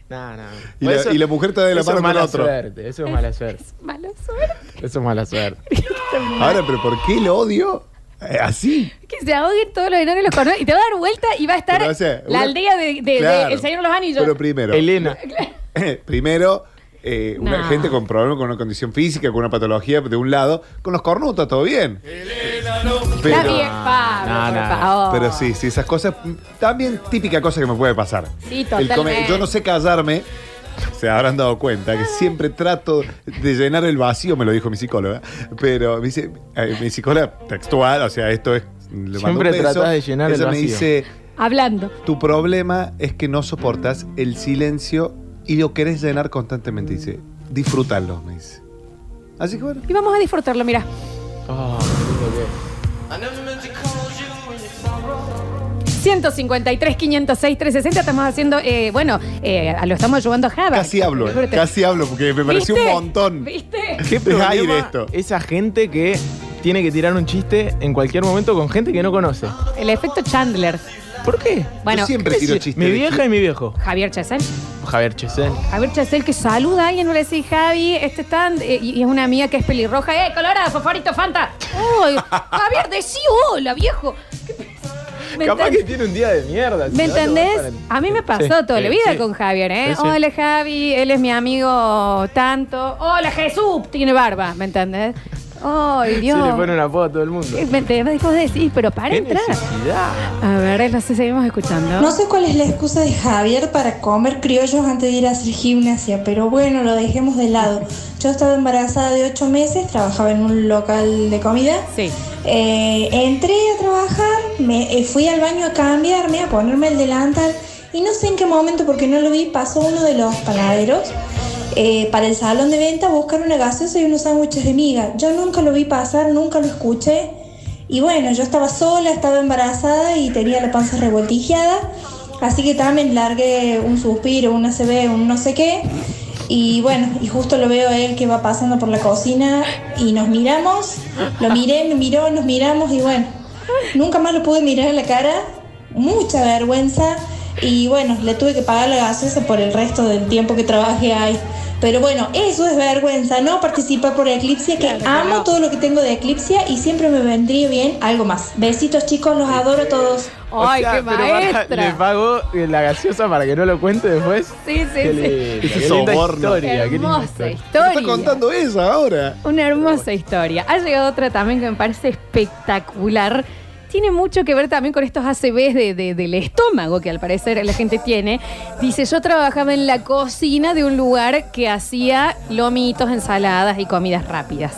No, no. Y la- y la mujer está de la eso mano es con mala otro. Suerte, eso es mala suerte. Mala suerte. Eso es mala suerte. [laughs] Ahora, pero ¿por qué el odio? Eh, así. Que se ahoguen todos los enanos y los cornudos. Y te va a dar vuelta y va a estar Pero, o sea, la una- aldea de, de- de Claro. El Señor de los Anillos. Pero primero. Elena. [laughs] primero, eh, una No. gente con problemas, con una condición física, con una patología de un lado. Con los cornudos está todo bien. Pero, Está bien, Pablo, No, por no. favor. Pero sí, sí, esas cosas. También típica cosa que me puede pasar. Sí, El totalmente. come- yo no sé callarme. Se habrán dado cuenta que siempre trato de llenar el vacío, me lo dijo mi psicóloga. Pero me dice, eh, mi psicóloga textual, o sea, esto es. le mando Siempre un beso, tratás de llenar el ella me vacío. dice, Hablando. tu problema es que no soportas el silencio y lo querés llenar constantemente. Dice, disfrútalo, me dice. Así que bueno. Y vamos a disfrutarlo, mira. Oh, 153, 506, 360. Estamos haciendo, eh, bueno, eh, lo estamos ayudando a Java. Casi hablo, eh, casi hablo porque me pareció un montón. ¿Viste? ¿Qué Es aire problema esto. esa gente que tiene que tirar un chiste en cualquier momento con gente que no conoce? El efecto Chandler. ¿Por qué? Bueno, Yo siempre tiro chistes. Mi de vieja y mi viejo. Javier Chesel. Javier Chesel. Javier Chesel que saluda a alguien, no le dice Javi, este está, eh, y es una amiga que es pelirroja. ¡Eh, colorado, favorito, Fanta! ¡Uy! [laughs] Javier, decí hola, viejo! ¿Me Capaz que tiene un día de mierda. ¿Me si no, entendés? A mí me pasó Sí, toda la vida sí. con Javier, ¿eh? Sí, sí. Hola Javi, él es mi amigo tanto. Hola Jesús, tiene barba, ¿me entendés? ¡Ay, Dios! Se le pone una foto a todo el mundo. ¿Me entendés? Vos decís, pero para ¿Qué entrar. necesidad? A ver, no sé, seguimos escuchando. No sé cuál es la excusa de Javier para comer criollos antes de ir a hacer gimnasia, pero bueno, lo dejemos de lado. [laughs] Yo estaba embarazada de ocho meses, trabajaba en un local de comida. Sí. Eh, entré a trabajar, me eh, fui al baño a cambiarme, a ponerme el delantal y no sé en qué momento, porque no lo vi, pasó uno de los panaderos eh, para el salón de venta buscar una gaseosa y unos sándwiches de miga. Yo nunca lo vi pasar, nunca lo escuché. Y bueno, yo estaba sola, estaba embarazada y tenía la panza revoltijeada. Así que también largué un suspiro, un ACB, un no sé qué. Y bueno, y justo lo veo él que va pasando por la cocina y nos miramos. Lo miré, me miró, nos miramos y bueno, nunca más lo pude mirar en la cara. Mucha vergüenza. Y bueno, le tuve que pagar la gaseosa por el resto del tiempo que trabajé ahí. Pero bueno, eso es vergüenza, no participar por Eclipsia, que amo todo lo que tengo de Eclipsia y siempre me vendría bien algo más. Besitos chicos, los adoro a todos. ¡Ay, O sea, qué pero para- maestra! le pago eh, la gaseosa para que no lo cuente después. Sí, sí, Qué sí. qué linda soborno. historia, qué linda Hermosa historia. historia. Está contando eso ahora. Una hermosa historia. Ha llegado otra también que me parece espectacular. Tiene mucho que ver también con estos ACVs de, de- del estómago que al parecer la gente tiene. Dice, yo trabajaba en la cocina de un lugar que hacía lomitos, ensaladas y comidas rápidas.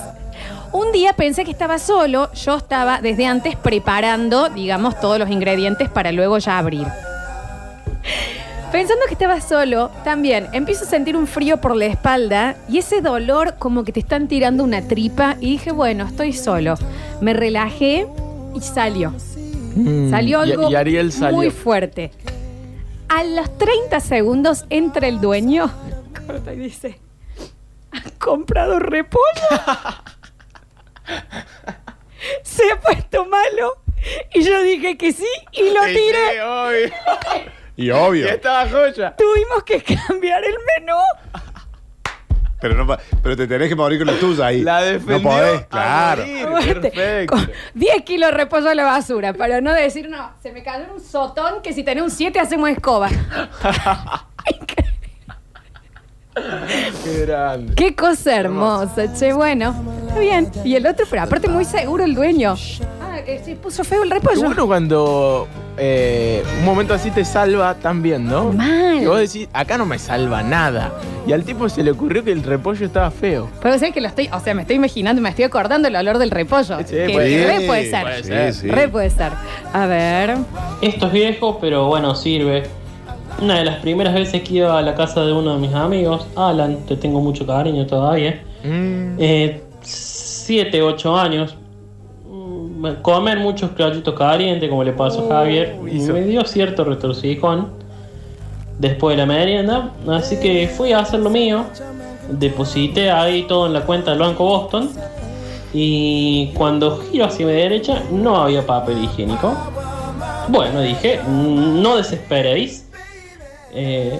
Un día pensé que estaba solo, yo estaba desde antes preparando, digamos, todos los ingredientes para luego ya abrir. Pensando que estaba solo, también empiezo a sentir un frío por la espalda y ese dolor como que te están tirando una tripa y dije, bueno, estoy solo. Me relajé y salió. Mm. Salió algo y Ariel salió. muy fuerte. A los 30 segundos entra el dueño [laughs] corta y dice: ¿Han comprado repollo? [laughs] Se ha puesto malo. Y yo dije que sí y lo tiré. sí, obvio. [laughs] Y obvio. Y estaba joya. Tuvimos que cambiar el menú. Pero, no, pa- pero te tenés que morir con la tuya ahí. La No defendió podés, a claro. morir. Fuerte. Perfecto. Con 10 kilos de repollo a la basura, para no decir, no, se me cayó un sotón que si tenés un 7 hacemos escoba. [laughs] [laughs] Qué grande. Qué cosa hermosa, che, bueno. Está bien. Y el otro, pero aparte muy seguro el dueño. Ah, que se puso feo el Qué repollo. bueno cuando eh, un momento así te salva también, ¿no? Mal. Y vos decís, acá no me salva nada. Y al tipo se le ocurrió que el repollo estaba feo. Pero sé que lo estoy, o sea, me estoy imaginando, me estoy acordando el olor del repollo. que puede re ser. puede ser. Puede ser. Sí, sí. Re puede ser. A ver. Esto es viejo, pero bueno, sirve. Una de las primeras veces que iba a la casa de uno de mis amigos, Alan, te tengo mucho cariño todavía. Eh, siete, ocho años. Mm, Comer muchos criollitos calientes, como le pasó a Javier, me dio cierto retorcijón después de la merienda. Así que fui a hacer lo mío. Deposité ahí todo en la cuenta del Banco Boston. Y cuando giro hacia mi derecha, no había papel higiénico. Bueno, dije, "Mm, no desesperéis. Eh,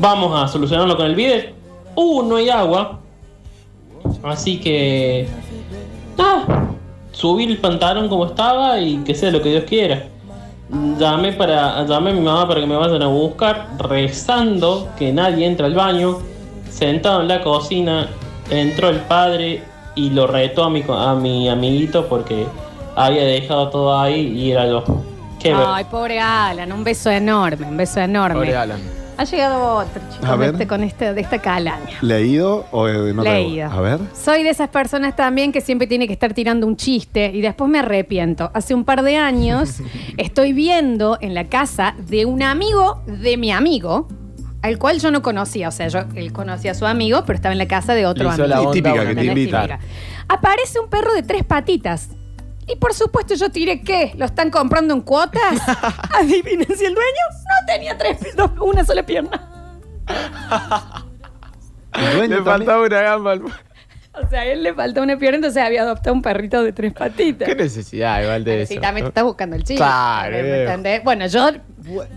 vamos a solucionarlo con el bidet. Uh, no hay agua. Así que. Ah, subí el pantalón como estaba y que sea lo que Dios quiera. Llamé, para, llamé a mi mamá para que me vayan a buscar, rezando que nadie entra al baño. Sentado en la cocina, entró el padre y lo retó a mi, a mi amiguito porque había dejado todo ahí y era yo. Qué ver- Ay, pobre Alan, un beso enorme, un beso enorme. Pobre Alan. Ha llegado otro, chico, A de ver. este- con este, de esta calaña. ¿Leído o eh, no Leído. A ver. Soy de esas personas también que siempre tiene que estar tirando un chiste y después me arrepiento. Hace un par de años [laughs] estoy viendo en la casa de un amigo de mi amigo, al cual yo no conocía. O sea, yo él conocía a su amigo, pero estaba en la casa de otro Le hizo amigo. la onda Típica una que te amiga. invita. Típica. Aparece un perro de tres patitas. Y por supuesto yo tiré ¿qué? ¿Lo están comprando en cuotas? [laughs] Adivinen si el dueño no tenía tres, dos- una sola pierna. Le faltaba una gamba al... [laughs] O sea, a él le faltó una pierna, entonces había adoptado un perrito de tres patitas. ¿Qué necesidad igual de Sí, eso? también te estás buscando el chiste. Claro, ¿me viejo. entendés? Bueno, yo,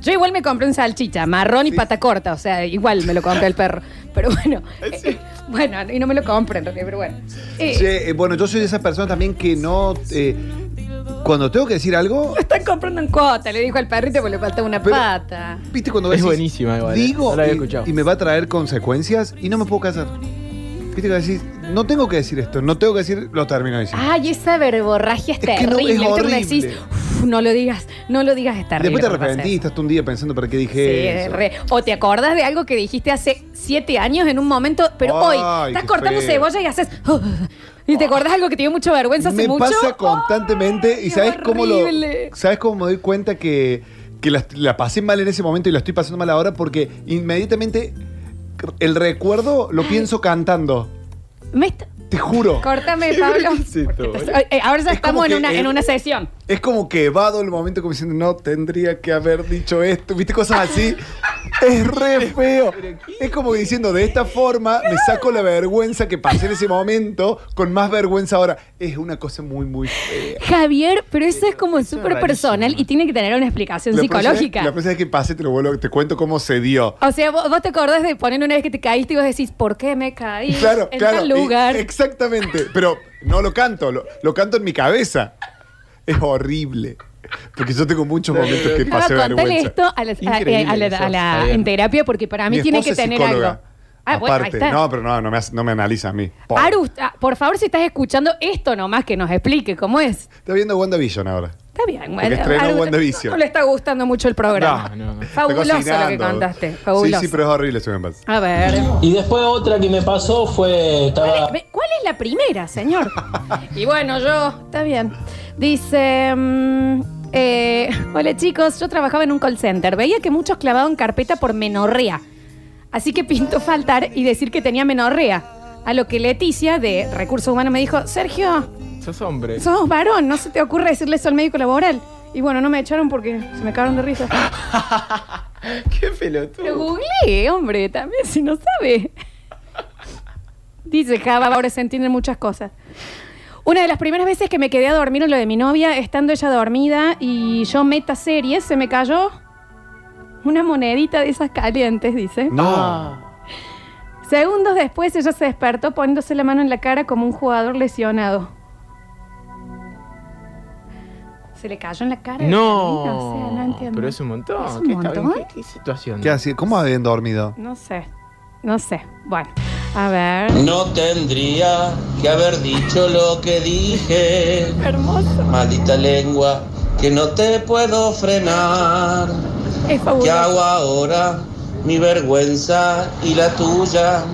yo igual me compré un salchicha, marrón y pata corta, o sea, igual me lo compré el perro. Pero bueno, [laughs] eh, [laughs] bueno, y no me lo compré en realidad, pero bueno. Eh, Sí, eh, bueno, yo soy de esas personas también que no. eh, cuando tengo que decir algo, Lo están comprando en cuota, le dijo al perrito porque le faltaba una Pero- pata. ¿viste cuando Es decís, buenísima igual, eh. Digo No la había y- escuchado. y, me va a traer consecuencias y no me puedo casar. ¿Viste que decís, no tengo que decir esto, no tengo que decir, lo termino diciendo. Ay, esa verborragia es, Es que no, terrible. es ¿Viste cuando horrible. decís, "Uf, no lo digas, no lo digas, es terrible. Después te cuando arrepentiste, estás un día pensando para qué Sí, dije es eso. re- O te acordás de algo que dijiste hace siete años en un momento, pero Ay, hoy estás qué cortando feo. cebolla y haces. y te acordás de algo que te dio mucha vergüenza hace Me mucho. pasa constantemente y qué ¿sabes cómo lo horrible. sabes cómo me doy cuenta que, que la, la pasé mal en ese momento y la estoy pasando mal ahora porque inmediatamente el recuerdo lo pienso cantando. Me Te juro. Córtame, Pablo. Eh, eh, ahora ya Es como estamos en que una, el- en una sesión. Es como que evado el momento como diciendo, no, tendría que haber dicho esto. ¿Viste? Cosas así. es re feo. Es como diciendo, de esta forma me saco la vergüenza que pasé en ese momento con más vergüenza ahora. Es una cosa muy, muy fea. Javier, pero eso es como súper personal y tiene que tener una explicación La próxima- psicológica. La próxima vez que pase te lo vuelvo, te cuento cómo se dio. O sea, vos, vos te acordás de poner una vez que te caíste y vos decís, ¿por qué me caí? Claro, en claro. tal y- lugar. Exactamente. Pero no lo canto, lo, lo canto en mi cabeza. Es horrible. Porque yo tengo muchos momentos que pasé contale vergüenza. esto a la, a- Increíble a la- que a la- Javier. en terapia porque para mí Mi tiene esposa que es tener psicóloga. algo. Ah, bueno, ahí Aparte, está. no, pero no, no me, hace- no me analiza a mí. Pobre. Aru, ah, por favor, si estás escuchando esto nomás, que nos explique cómo es. Está viendo WandaVision ahora. Está bien, bueno. estrenó WandaVision. No le está gustando mucho el programa. No, no, no. Fabuloso lo que contaste. Fabuloso. Sí, sí, pero es horrible eso me pasa. A ver. Y después otra que me pasó fue. Estaba. ¿Cuál es la primera, señor? [laughs] y bueno, yo, está bien. Dice, mm, eh, hola chicos, yo trabajaba en un call center. Veía que muchos clavaban carpeta por menorrea. Así que pintó faltar y decir que tenía menorrea. A lo que Leticia, de Recursos Humanos, me dijo, Sergio, Sos hombre. sos varón, no se te ocurre decirle eso al médico laboral. Y bueno, no me echaron porque se me cagaron de risa. [laughs] Qué pelotudo. Pero googleé, hombre, también, si no sabe. Dice Java, ahora se entienden muchas cosas. Una de las primeras veces que me quedé a dormir en lo de mi novia, estando ella dormida y yo meta series, se me cayó una monedita de esas calientes, dice. No. Segundos después ella se despertó poniéndose la mano en la cara como un jugador lesionado. Se le cayó en la cara. No. Karina, o sea, no entiendo. Pero es un montón. ¿Es un ¿Qué, montón? ¿Qué, qué situación? ¿Qué hacía? ¿Cómo habían dormido? No sé. No sé. Bueno, a ver. No tendría que haber dicho lo que dije. Hermoso. Maldita lengua, que no te puedo frenar. Es ¿Qué fabuloso. hago ahora? Mi vergüenza y la tuya.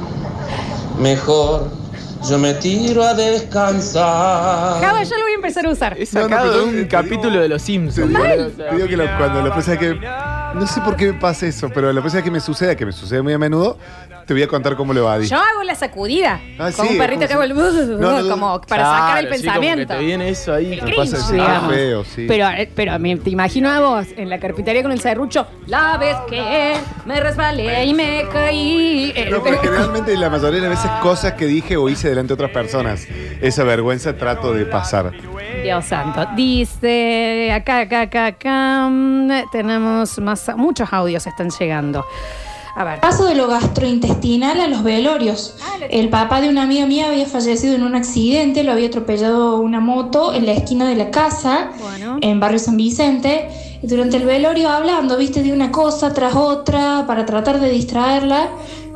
Mejor, yo me tiro a descansar. Java, yo lo voy a empezar a usar. Es sacado de un capítulo de Los Simpsons. Te digo que lo- cuando vez que. No sé por qué me pasa eso, pero la vez que me suceda, que me sucede muy a menudo, te voy a contar cómo le va a. Yo hago la sacudida. Ah, como sí, un perrito que ¿cómo hago el No, como para sacar el sí, como que pensamiento. te viene eso ahí. El pasa feo, sí. Pero, eh, pero me- te imagino a vos en la carpintería con el serrucho. La vez que me resbalé y me caí. Eh, No, porque generalmente la mayoría de las veces cosas que dije o hice delante de otras personas, esa vergüenza trato de pasar. Dios santo. Dice, acá, acá, acá, acá, mm, tenemos más, muchos audios están llegando. A ver. Paso de lo gastrointestinal a los velorios. El papá de una amiga mía había fallecido en un accidente, lo había atropellado una moto en la esquina de la casa, en barrio San Vicente. Y durante el velorio hablando, viste, de una cosa tras otra para tratar de distraerla,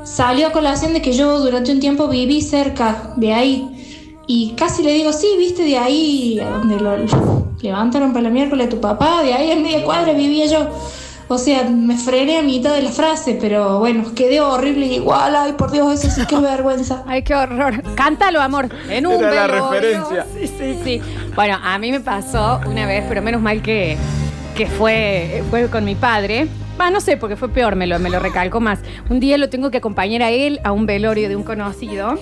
salió a colación de que yo durante un tiempo viví cerca de ahí. Y casi le digo, sí, viste, de ahí a donde lo levantaron para la miércoles a tu papá, de ahí en media cuadra vivía yo. O sea, me frené a mitad de la frase, pero bueno, quedé horrible igual. Ay, por Dios, eso sí que [laughs] vergüenza. Ay, qué horror. Cántalo, amor. En un Era la velorio. referencia. Sí, sí, sí. Bueno, a mí me pasó una vez, pero menos mal que, que fue, fue con mi padre. Va, no sé, porque fue peor, me lo, me lo recalco más. Un día lo tengo que acompañar a él a un velorio de un conocido.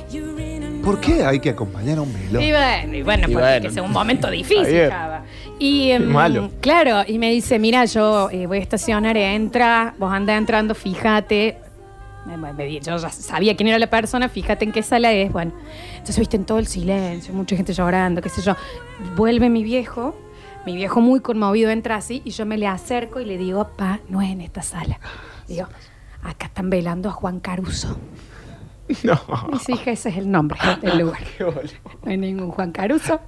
¿Por qué hay que acompañar a un velo? Y bueno, y bueno, Y porque bueno. que sea un momento difícil, bien. Java. Y em, malo. claro, y me dice, mira, yo eh, voy a estacionar, entra, vos anda entrando, fíjate. Me- me- me- Yo ya sabía quién era la persona, fíjate en qué sala es. Bueno, entonces viste en todo el silencio, mucha gente llorando, qué sé yo. Vuelve mi viejo, mi viejo muy conmovido entra así, y yo me le acerco y le digo, pa, no es en esta sala. Digo, acá están velando a Juan Caruso. [laughs] No. Y sí, hija, ese es el nombre del lugar. [laughs] No hay ningún Juan Caruso.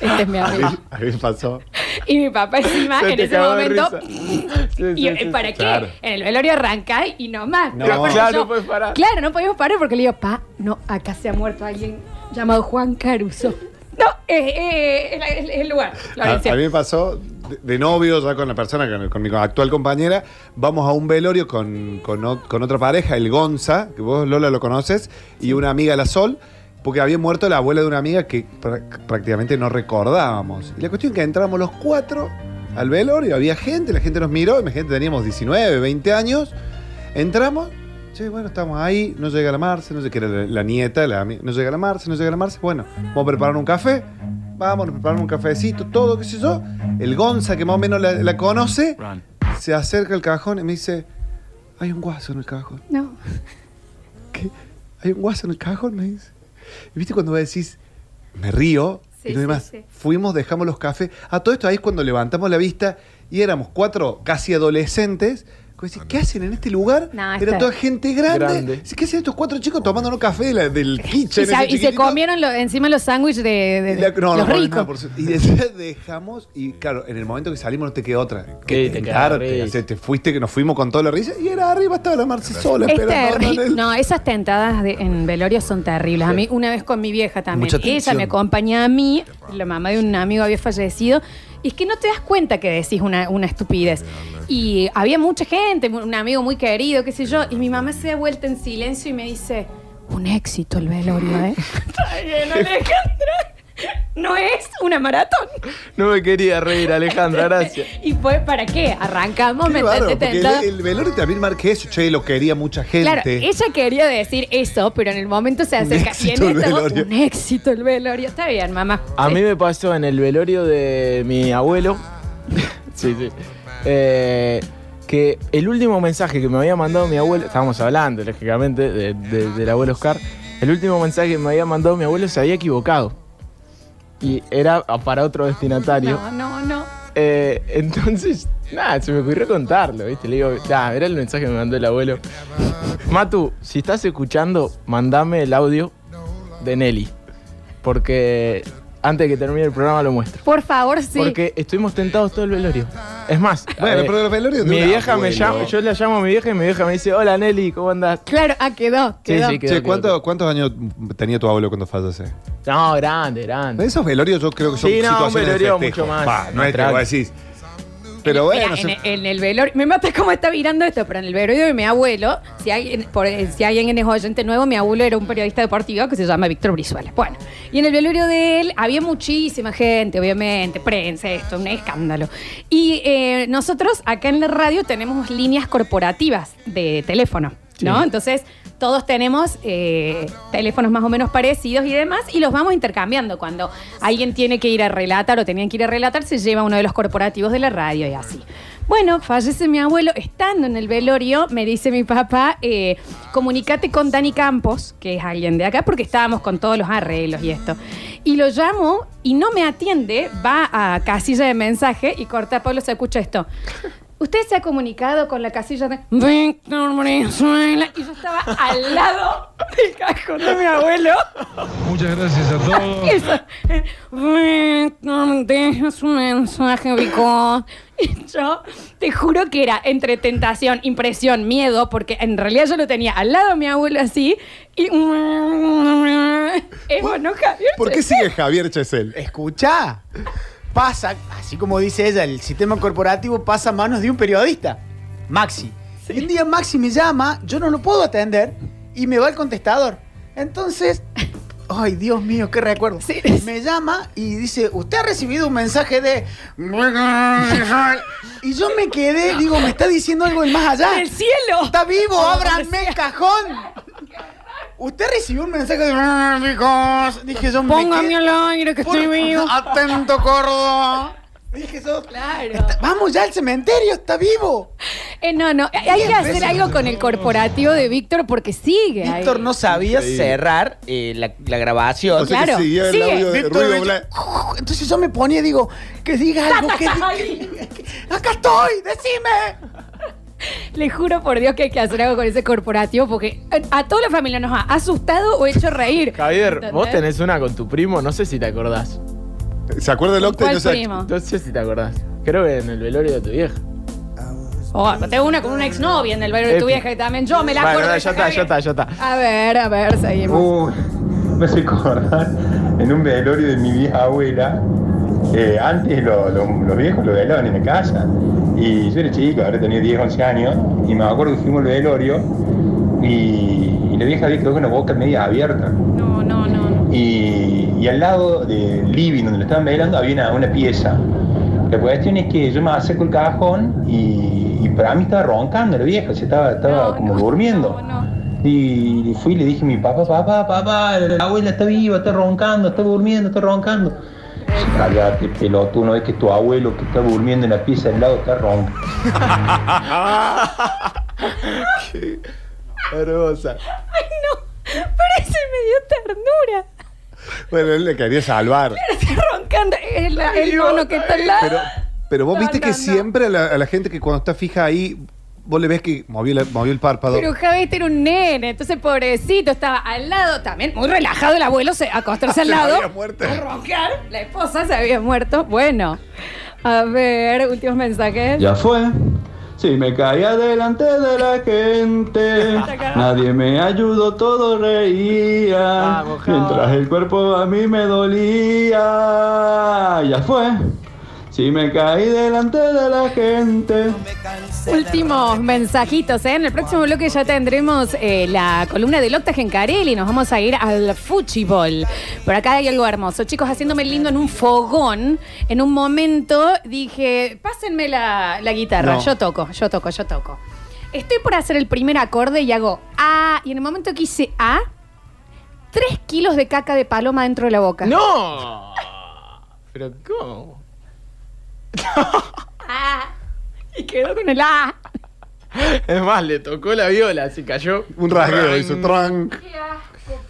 Este es mi amigo. a mí me pasó. Y mi papá encima, [laughs] Se en te ese cagó de momento. risa. y, eh, ¿Para qué? Claro. En el velorio arranca y no más. No. Pero aparte Claro, yo- no puedes parar. Claro, no podíamos parar porque le digo, pa, no, acá se ha muerto alguien llamado Juan Caruso. No, eh, eh, es el lugar. A, Florencia. a mí me pasó de, de novio, ya con la persona, con, con mi actual compañera, vamos a un velorio con, con o- con otra pareja, el Gonza, que vos Lola lo conoces, y una amiga, la Sol, porque había muerto la abuela de una amiga que prá- prácticamente no recordábamos. Y la cuestión es que entramos los cuatro al velorio, había gente, la gente nos miró, imagínate, teníamos 19, 20 años, entramos, che, bueno, estamos ahí, no llega la Marce, no sé qué era la, la nieta, la no llega la Marce, no llega la Marce, bueno, vamos a preparar un café, vamos, nos preparamos un cafecito, todo, qué sé yo. El Gonza, que más o menos la, la conoce, se acerca al cajón y me dice, hay un guaso en el cajón. No. Hay un guaso en el cajón, me dice. Y viste cuando decís, me río, Sí, y no hay sí, más. sí. Fuimos, dejamos los cafés. A todo esto ahí es cuando levantamos la vista y éramos cuatro casi adolescentes. Decís, ¿Qué hacen en este lugar? No, Era está- toda gente grande. Grande. ¿Qué hacen estos cuatro chicos tomando un café de la- del kitchen? ese y se chiquitito? comieron lo- encima los sándwiches de, de- Y la- no, no los ponen ricos. nada por su- Y después dejamos, y claro, en el momento que salimos no te quedó otra. Que Sí, te queda tentarte, risa. o sea, te fuiste, que nos fuimos con toda la risa, y era arriba estaba la Marce sola Es esperando. terri- en el- No, esas tentadas de- en velorio son terribles. A mí, una vez con mi vieja también. Mucha Ella tensión. me acompaña a mí, la mamá de un amigo había fallecido. Y es que no te das cuenta que decís una, una estupidez. Y había mucha gente, un amigo muy querido, qué sé yo. Y mi mamá se da vuelta en silencio y me dice: Un éxito el velorio, ¿eh? [laughs] Está bien, Alejandra. No es una maratón. No me quería reír, Alejandra, gracias. ¿Y fue para qué? Arrancamos, Qué me el, el velorio también marca eso, che, lo quería mucha gente. Claro, ella quería decir eso, pero en el momento se acerca. Y en el velorio. un éxito el velorio. Está bien, mamá. A mí me pasó en el velorio de mi abuelo. [laughs] Sí, sí. Eh, que el último mensaje que me había mandado mi abuelo, estábamos hablando, lógicamente, de- de- del abuelo Oscar, el último mensaje que me había mandado mi abuelo se había equivocado. Y era para otro destinatario. No, no, no. Eh, entonces, nada, se me ocurrió contarlo, ¿viste? Le digo, nah, era el mensaje que me mandó el abuelo. Matu, si estás escuchando, mandame el audio de Nelly. Porque antes de que termine el programa lo muestro. Por favor, sí. Porque estuvimos tentados todo el velorio. Es más, Bueno, eh, pero los velorios de mi vieja me abuelo. llama, yo la llamo a mi vieja y mi vieja me dice, hola Nelly, ¿cómo andás? Claro, ah, quedó. Sí, quedó. sí, quedó, Che, quedó. ¿cuánto- ¿cuántos años tenía tu abuelo cuando fallece? No, grande, grande. Esos velorios yo creo que son Sí, no, un situaciones de velorio festejo. mucho más- Pa, no es que vos decís. Pero Mira, bueno, en, se- en el velorio, me mata cómo está virando esto, pero en el velorio de mi abuelo, si alguien, por, si alguien es oyente nuevo, mi abuelo era un periodista deportivo que se llama Víctor Brizuela. Bueno, y en el velorio de él había muchísima gente, obviamente, prensa, esto, un escándalo. Y eh, nosotros acá en la radio tenemos líneas corporativas de teléfono, ¿no? Entonces, todos tenemos eh, teléfonos más o menos parecidos y demás, y los vamos intercambiando. Cuando alguien tiene que ir a relatar o tenían que ir a relatar, se lleva uno de los corporativos de la radio y así. Bueno, fallece mi abuelo. Estando en el velorio, me dice mi papá, eh, comunícate con Dani Campos, que es alguien de acá, porque estábamos con todos los arreglos y esto. Y lo llamo y no me atiende, va a casilla de mensaje y corta, Pablo, se escucha esto. Usted se ha comunicado con la casilla de Víctor Brizuela y yo estaba al lado del cajón de mi abuelo. Muchas gracias a todos. [laughs] Eso. Víctor, deja su mensaje, Vico. Y yo te juro que era entre tentación, impresión, miedo, porque en realidad yo lo tenía al lado de mi abuelo así. Y. Es bueno, Javier. ¿Por qué sigue Javier Chesel? Escucha, pasa, así como dice ella, el sistema corporativo pasa a manos de un periodista, Maxi. Y un día Maxi me llama, yo no lo puedo atender y me va al contestador. Entonces, ay Dios mío, qué recuerdo. Me llama y dice, usted ha recibido un mensaje de... Y yo me quedé, digo, me está diciendo algo del más allá. ¡Del cielo! ¡Está vivo! ¡Ábranme el cajón! Usted recibió un mensaje de... Dije yo, me Póngame al aire que estoy vivo. Atento, Córdoba. Dije yo, Claro. vamos ya al cementerio, está vivo. Eh, no, no, hay que hacer algo con el corporativo de Víctor porque sigue. ahí. Víctor no sabía Sí. cerrar eh, la, la grabación. O sea que Claro, seguía el sigue. audio de Víctor ruido decía, Entonces yo me ponía y digo, que diga algo, [laughs] que diga. [laughs] Acá estoy, decime. Le juro por Dios que hay que hacer algo con ese corporativo porque a, a toda la familia nos ha asustado o hecho reír. Javier, ¿Entendés? vos tenés una con tu primo, no sé si te acordás. ¿Se acuerda del octa? ¿Cuál No sé- primo? No sé si te acordás. Creo que en el velorio de tu vieja. Oh, tengo una con una exnovia en el barrio de tu vieja que también yo me la Bueno, acuerdo. ya está, ya está, ya está. A ver, a ver, seguimos. Uy, me hace acordar en un velorio de mi vieja abuela. Eh, antes lo- lo- los viejos lo velaban en la casa. Y yo era chico, ahora tenía 10, 11 años. Y me acuerdo que fuimos al velorio. Y, y la vieja había quedado con la boca media abierta. No, no, no. Y, y al lado del living donde lo estaban velando había una, una pieza. La cuestión es que yo me acerco el cajón y, y para mí estaba roncando la vieja, se estaba, estaba como durmiendo. Y fui y le dije a mi papá, papá, papá, la abuela está viva, está roncando, está durmiendo, está roncando. Cállate, pelotudo, no ves que tu abuelo que está durmiendo en la pieza al lado está roncando. Hermosa. Ay, no. Parece medio ternura. Bueno, él le quería salvar. Estoy roncando. El, el mono que está al lado. Pero, pero vos No, viste no, que no. siempre a la, a la gente que cuando está fija ahí, vos le ves que movió, la- movió el párpado. Pero Javi este era un nene, entonces pobrecito estaba al lado también, muy relajado el abuelo, se acostarse [laughs] al Se lado. había muerto. a roncar. La esposa se había muerto. Bueno, a ver, últimos mensajes. Ya fue. Si me caía delante de la gente, [laughs] nadie me ayudó, todo reía. Mientras el cuerpo a mí me dolía. Ya fue. Si me caí delante de la gente. Últimos mensajitos, ¿eh? En el próximo bloque ya tendremos eh, la columna del Octa Gencarelli. Nos vamos a ir al fuchibol. Por acá hay algo hermoso. Chicos, haciéndome lindo en un fogón. En un momento dije, pásenme la, la guitarra. No. Yo toco, yo toco, yo toco. Estoy por hacer el primer acorde y hago A. Y en el momento que hice A, tres kilos de caca de paloma dentro de la boca. ¡No! [laughs] ¿Pero cómo? [laughs] Y quedó con el A. Es más, le tocó la viola, así cayó. Un rasgueo, hizo tronc.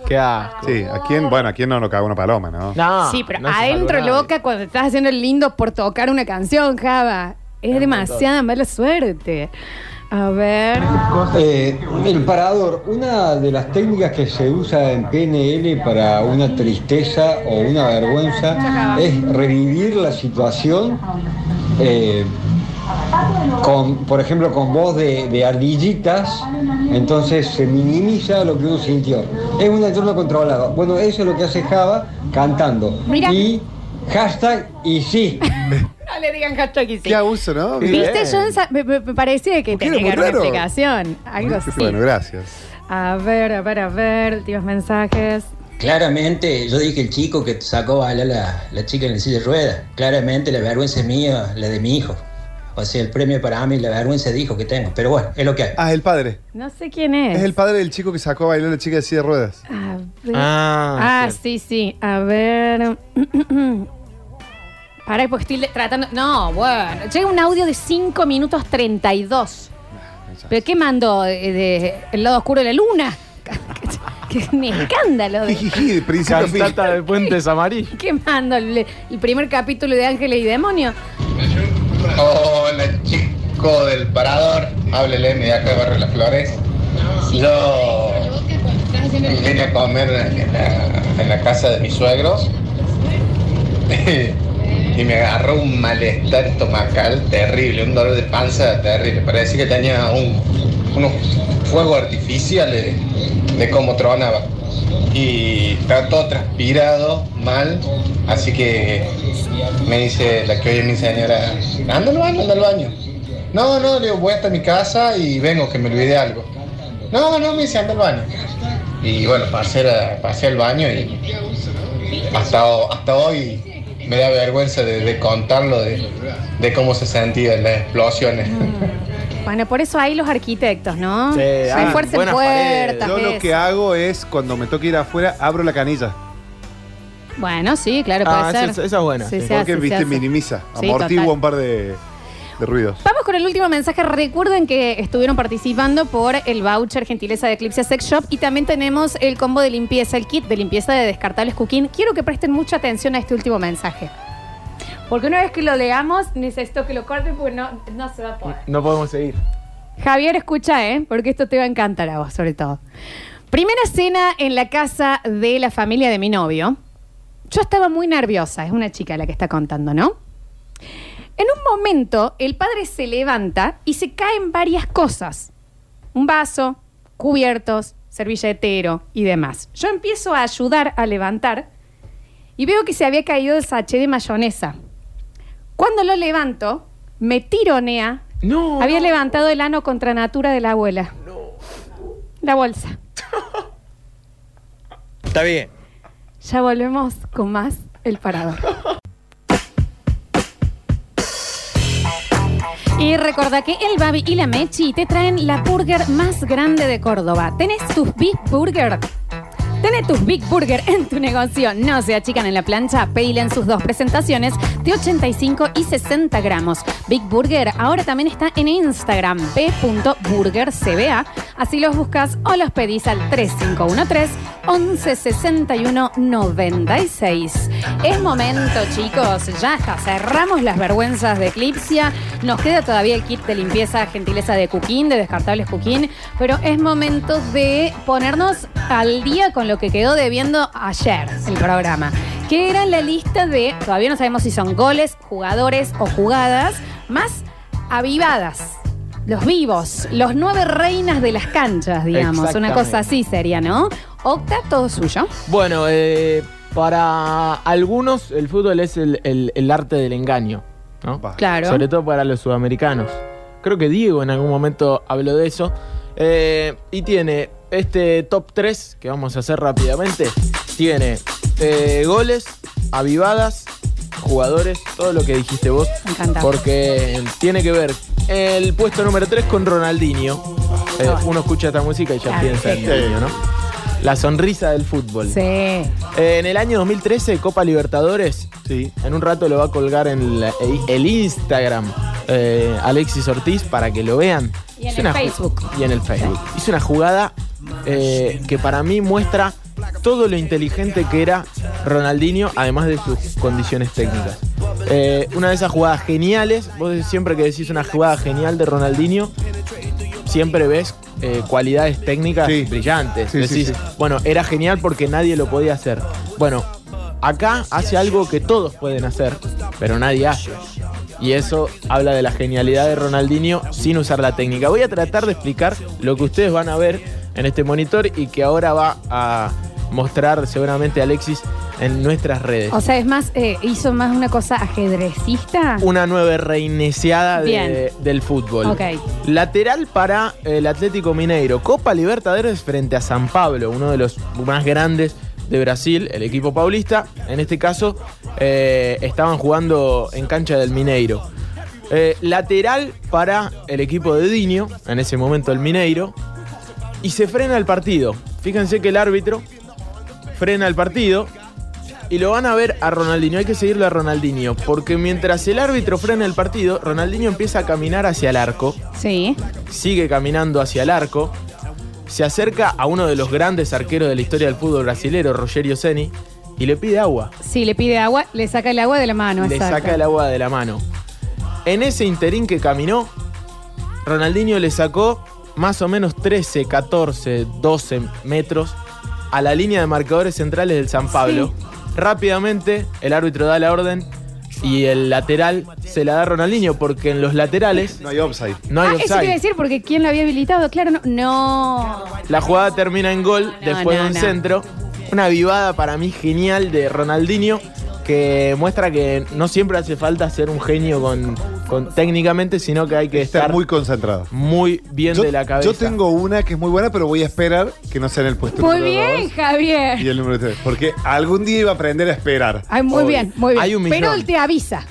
Qué asco. Sí, ¿a quién? Bueno, ¿a quién no nos caga una paloma, no? No. sí, pero no se adentro, nadie. loca, cuando estás haciendo el lindo por tocar una canción, Java. Es demasiada mala suerte. A ver. Eh, el parador, una de las técnicas que se usa en PNL para una tristeza o una vergüenza es revivir la situación eh, con, por ejemplo, con voz de, de ardillitas, entonces se minimiza lo que uno sintió. Es un entorno controlado. Bueno, eso es lo que hace Java cantando. Mira. Y hashtag y sí. [laughs] No le digan hashtag y sí. Qué abuso, ¿no? ¿Viste? Yo me, me- me parecía que ¿Por qué tenía que dar una explicación. Algo así. Bueno, gracias. A ver, a ver, a ver. Últimos mensajes. Claramente, yo dije el chico que sacó a bailar la, la chica en el silla de ruedas. Claramente la vergüenza es mía, la de mi hijo. O sea, el premio para mí, la vergüenza de hijo que tengo. Pero bueno, es lo que hay. Ah, el padre. No sé quién es. Es el padre del chico que sacó a bailar a la chica de silla de ruedas. A ver. Ah, Ah, sí, sí. A ver. [clears throat] Para, porque estoy le- tratando. No, bueno. Llega un audio de 5 minutos 32. ¿Pero qué mandó? ¿De, de El lado oscuro de la luna? [laughs] Que es un escándalo. De, Jiji, príncipe a fin. Cantata de Puentes Amarillos. ¿Qué mando? ¿El, el primer capítulo de Ángeles y Demonios? Hola chico del parador, háblele de acá de Barrio Las Flores. Yo vine a comer en la, en la casa de mis suegros [laughs] y me agarró un malestar estomacal terrible, un dolor de panza terrible. Parecía que tenía un, unos fuegos artificiales de, cómo tronaba. Y estaba todo transpirado, mal, así que me dice la que hoy es mi señora, anda al baño, anda al baño. No, no, le digo, voy hasta mi casa y vengo, que me olvidé algo. No, no, me dice, anda al baño. Y bueno, pasé, pasé al baño y hasta, hasta hoy me da vergüenza de, de contarlo, de, de cómo se sentían las explosiones. [laughs] Bueno, por eso hay los arquitectos, ¿no? Sí, Hay ah, fuerza en buenas puertas. Yo lo eso. que hago es, cuando me toque ir afuera, abro la canilla. Bueno, sí, claro, puede Ah, ser. esa- esa es buena, Sí, sí. Porque, hace, viste, minimiza, Sí, amortigua total. un par de, de ruidos. Vamos con el último mensaje. Recuerden que estuvieron participando por el voucher gentileza de Eclipse Sex Shop y también tenemos el combo de limpieza, el kit de limpieza de descartables cooking. Quiero que presten mucha atención a este último mensaje. Porque una vez que lo leamos, necesito que lo corten porque no, no se va a poder. No podemos seguir. Javier, escucha, ¿eh? Porque esto te va a encantar a vos, sobre todo. Primera cena en la casa de la familia de mi novio. Yo estaba muy nerviosa, es una chica la que está contando, ¿no? En un momento, el padre se levanta y se caen varias cosas. Un vaso, cubiertos, servilletero y demás. Yo empiezo a ayudar a levantar y veo que se había caído el sachet de mayonesa. Cuando lo levanto, me tironea. No. Había levantado el ano contra natura de la abuela. La bolsa. [laughs] Está bien. Ya volvemos con más El Parador. [laughs] Y recuerda que el Babi y la Mechi te traen la burger más grande de Córdoba. ¿Tenés tus Big Burger? Tenés tus Big Burger en tu negocio. No se achican en la plancha. Pedile sus dos presentaciones de 85 y 60 gramos. Big Burger ahora también está en Instagram. b.burgercba. Así los buscas o los pedís al 3513 1161 96. Es momento, chicos. Ya. Cerramos las vergüenzas de Eclipsia. Nos queda todavía el kit de limpieza gentileza de Cooking, de descartables Cooking. Pero es momento de ponernos al día con lo que quedó debiendo ayer el programa. Que era la lista de, todavía no sabemos si son goles, jugadores o jugadas, más avivadas. Los vivos, los nueve reinas de las canchas, digamos. Una cosa así sería, ¿no? Octa, todo suyo. Bueno, eh, para algunos el fútbol es el, el- el arte del engaño, ¿no? Claro. Sobre todo para los sudamericanos. Creo que Diego en algún momento habló de eso. Eh, y tiene este top 3 que vamos a hacer rápidamente. Tiene eh, goles, avivadas, jugadores, todo lo que dijiste vos. Me encanta. Porque tiene que ver el puesto número 3 con Ronaldinho. Eh, uno escucha esta música y ya Claro, piensa sí. en niño, ¿no? La sonrisa del fútbol. Sí. Eh, en el año 2013, Copa Libertadores. Sí. En un rato lo va a colgar en la- el, Instagram eh, Alexis Ortiz para que lo vean. Y en Es el Facebook. Y en el Facebook. Hizo una jugada eh, que para mí muestra todo lo inteligente que era Ronaldinho, además de sus condiciones técnicas. Eh, una de esas jugadas geniales, vos siempre que decís una jugada genial de Ronaldinho, siempre ves eh, cualidades técnicas brillantes. Sí, sí, Decís, sí. bueno, era genial porque nadie lo podía hacer. Bueno, acá hace algo que todos pueden hacer, pero nadie hace. Y eso habla de la genialidad de Ronaldinho sin usar la técnica. Voy a tratar de explicar lo que ustedes van a ver en este monitor y que ahora va a mostrar seguramente Alexis en nuestras redes. O sea, es más, eh, hizo más una cosa ajedrecista. Una nueva reiniciada de- del fútbol. Lateral para el Atlético Mineiro. Copa Libertadores frente a San Pablo, uno de los más grandes de Brasil, el equipo paulista. En este caso, eh, estaban jugando en cancha del Mineiro. Eh, lateral para el equipo de Dinio, en ese momento el Mineiro. Y se frena el partido. Fíjense que el árbitro frena el partido y lo van a ver a Ronaldinho. Hay que seguirlo a Ronaldinho. Porque mientras el árbitro frena el partido, Ronaldinho empieza a caminar hacia el arco. Sí. Sigue caminando hacia el arco. Se acerca a uno de los grandes arqueros de la historia del fútbol brasilero, Rogerio Ceni, y le pide agua. Si le pide agua, le saca el agua de la mano. le exacto. saca el agua de la mano. En ese interín que caminó, Ronaldinho le sacó más o menos 13, 14, 12 metros a la línea de marcadores centrales del San Pablo. Rápidamente el árbitro da la orden y el lateral se la da a Ronaldinho porque en los laterales No hay offside. no hay ah, eso offside. quiere decir porque ¿quién lo había habilitado? Claro, no. No. La jugada termina en gol después no, de un no. centro. Una vivada para mí genial de Ronaldinho que muestra que no siempre hace falta ser un genio con, con- técnicamente, sino que hay que Estar estar muy concentrado. muy bien Yo, de la cabeza. yo tengo una que es muy buena, pero voy a esperar que no sea en el puesto Muy número bien, dos Javier. y el número 3. Porque algún día iba a aprender a esperar. Ay, muy Obvio. bien, muy bien. Hay un Pero millón. él te avisa.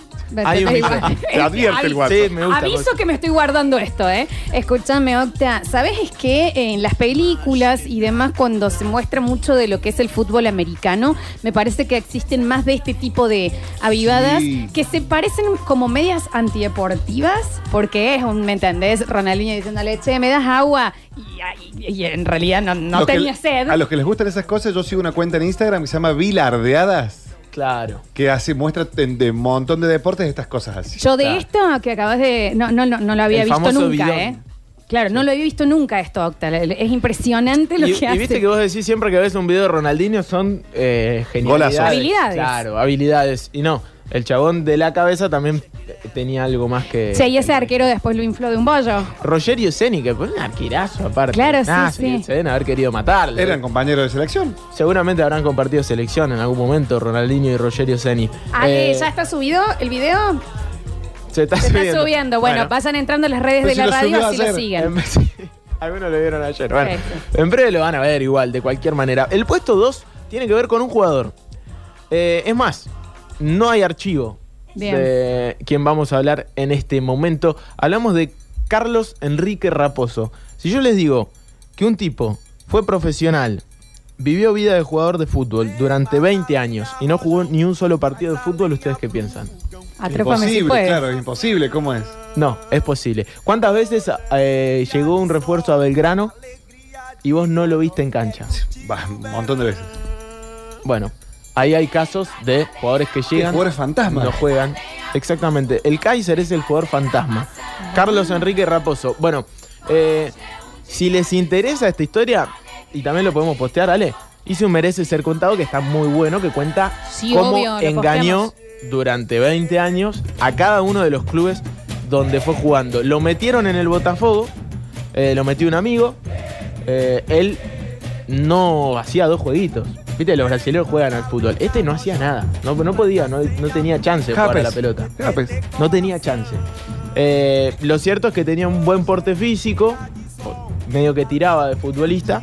Hay un Te- millón. Te advierte el WhatsApp. Sí, me gusta. Aviso que me estoy guardando esto, ¿eh? Escúchame, Octa. ¿Sabes es que en las películas y demás, cuando se muestra mucho de lo que es el fútbol americano, me parece que existen más de este tipo de avivadas Sí. que se parecen como medias antideportivas, porque es un, ¿me entendés? Ronaldinho diciéndole, che, ¿me das agua? Y, y- y en realidad no, no Los que- tenía sed. A los que les gustan esas cosas, yo sigo una cuenta en Instagram que se llama Vilardeadas, Claro. que hace muestra de, de un montón de deportes estas cosas así. Yo de Claro. esto que acabas de. No, no, no, no lo había El visto famoso nunca, bidón. ¿eh? Claro, no lo había visto nunca esto, Octa. Es impresionante lo Y, que y hace. viste que vos decís siempre que ves un video de Ronaldinho son eh, genialidades. Golazos. Habilidades. Claro, habilidades. Y no, el chabón de la cabeza también tenía algo más que. Che, y ese arquero después lo infló de un bollo. Rogerio Ceni, que fue un arquerazo aparte. Claro, sí, Ah, sí. Se deben haber querido matarle. Eran compañeros de selección. Seguramente habrán compartido selección en algún momento, Ronaldinho y Rogerio Ceni. Ah, Eh, ¿Ya está subido el video? se está Se subiendo. está subiendo. Bueno, pasan entrando a las redes Pero de si la lo radio subió así lo ayer. siguen. En- sí, [laughs] Algunos lo vieron ayer. Bueno, Perfecto. en breve lo van a ver igual, de cualquier manera. El puesto 2 tiene que ver con un jugador. Eh, es más, no hay archivo Bien. de quien vamos a hablar en este momento. Hablamos de Carlos Enrique Raposo. Si yo les digo que un tipo fue profesional, vivió vida de jugador de fútbol durante 20 años y no jugó ni un solo partido de fútbol, ¿ustedes qué piensan? Atrápame si Imposible, puedes. claro, imposible. ¿Cómo es? No, es posible. ¿Cuántas veces eh, llegó un refuerzo a Belgrano y vos no lo viste en cancha? Va, un montón de veces. Bueno, ahí hay casos de jugadores que llegan. jugadores fantasma. No juegan. Exactamente. El Kaiser es el jugador fantasma. Carlos Enrique Raposo. Bueno, eh, si les interesa esta historia, y también lo podemos postear, Ale. Hice un Merece Ser Contado que está muy bueno, que cuenta Sí, cómo obvio, engañó posteamos. durante 20 años a cada uno de los clubes donde fue jugando. Lo metieron en el Botafogo, eh, lo metió un amigo. eh, él no hacía dos jueguitos. Viste, los brasileños juegan al fútbol. Este no hacía nada. No, no podía, no, no tenía chance de jugar a la pelota. Japes. No tenía chance. Eh, lo cierto es que tenía un buen porte físico, medio que tiraba de futbolista.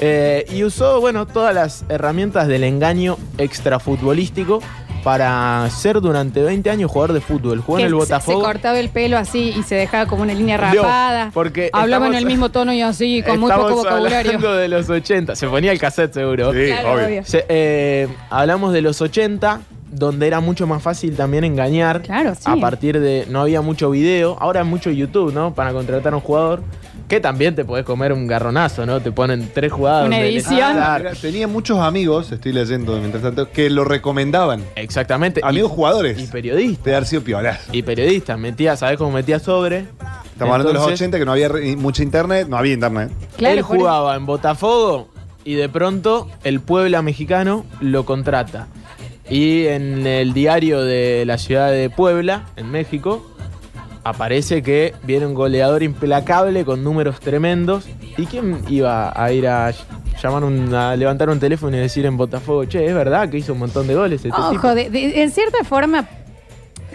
eh, y usó, bueno, todas las herramientas del engaño extrafutbolístico para ser durante 20 años jugador de fútbol. Jugó Que en el Botafogo. Se, cortaba el pelo así y se dejaba como una línea rapada. porque Hablaba en el mismo tono y así, con muy poco vocabulario. hablando de los 80. Se ponía el cassette seguro. Sí, Claro, obvio. obvio. Se- eh, hablamos de los 80. donde era mucho más fácil también engañar. Claro, sí. A partir de. No había mucho video. Ahora mucho YouTube, ¿no? Para contratar a un jugador. Que también te podés comer un garronazo, ¿no? Te ponen tres jugadas. Una donde edición. Ah, mira, tenía muchos amigos, estoy leyendo mientras tanto, que lo recomendaban. Exactamente. Amigos jugadores. Y periodistas. De haber sido piolas. Y periodistas. Metía, ¿sabés cómo metía sobre? Estamos hablando de los Entonces, 80 que no había re- mucha internet, no había internet. él jugaba en Botafogo y de pronto el Puebla mexicano lo contrata. Y en el diario de la ciudad de Puebla, en México, aparece que viene un goleador implacable con números tremendos. ¿Y quién iba a ir a llamar un- a levantar un teléfono y decir en Botafogo, che, es verdad que hizo un montón de goles este tipo? Ojo, de- de- en cierta forma,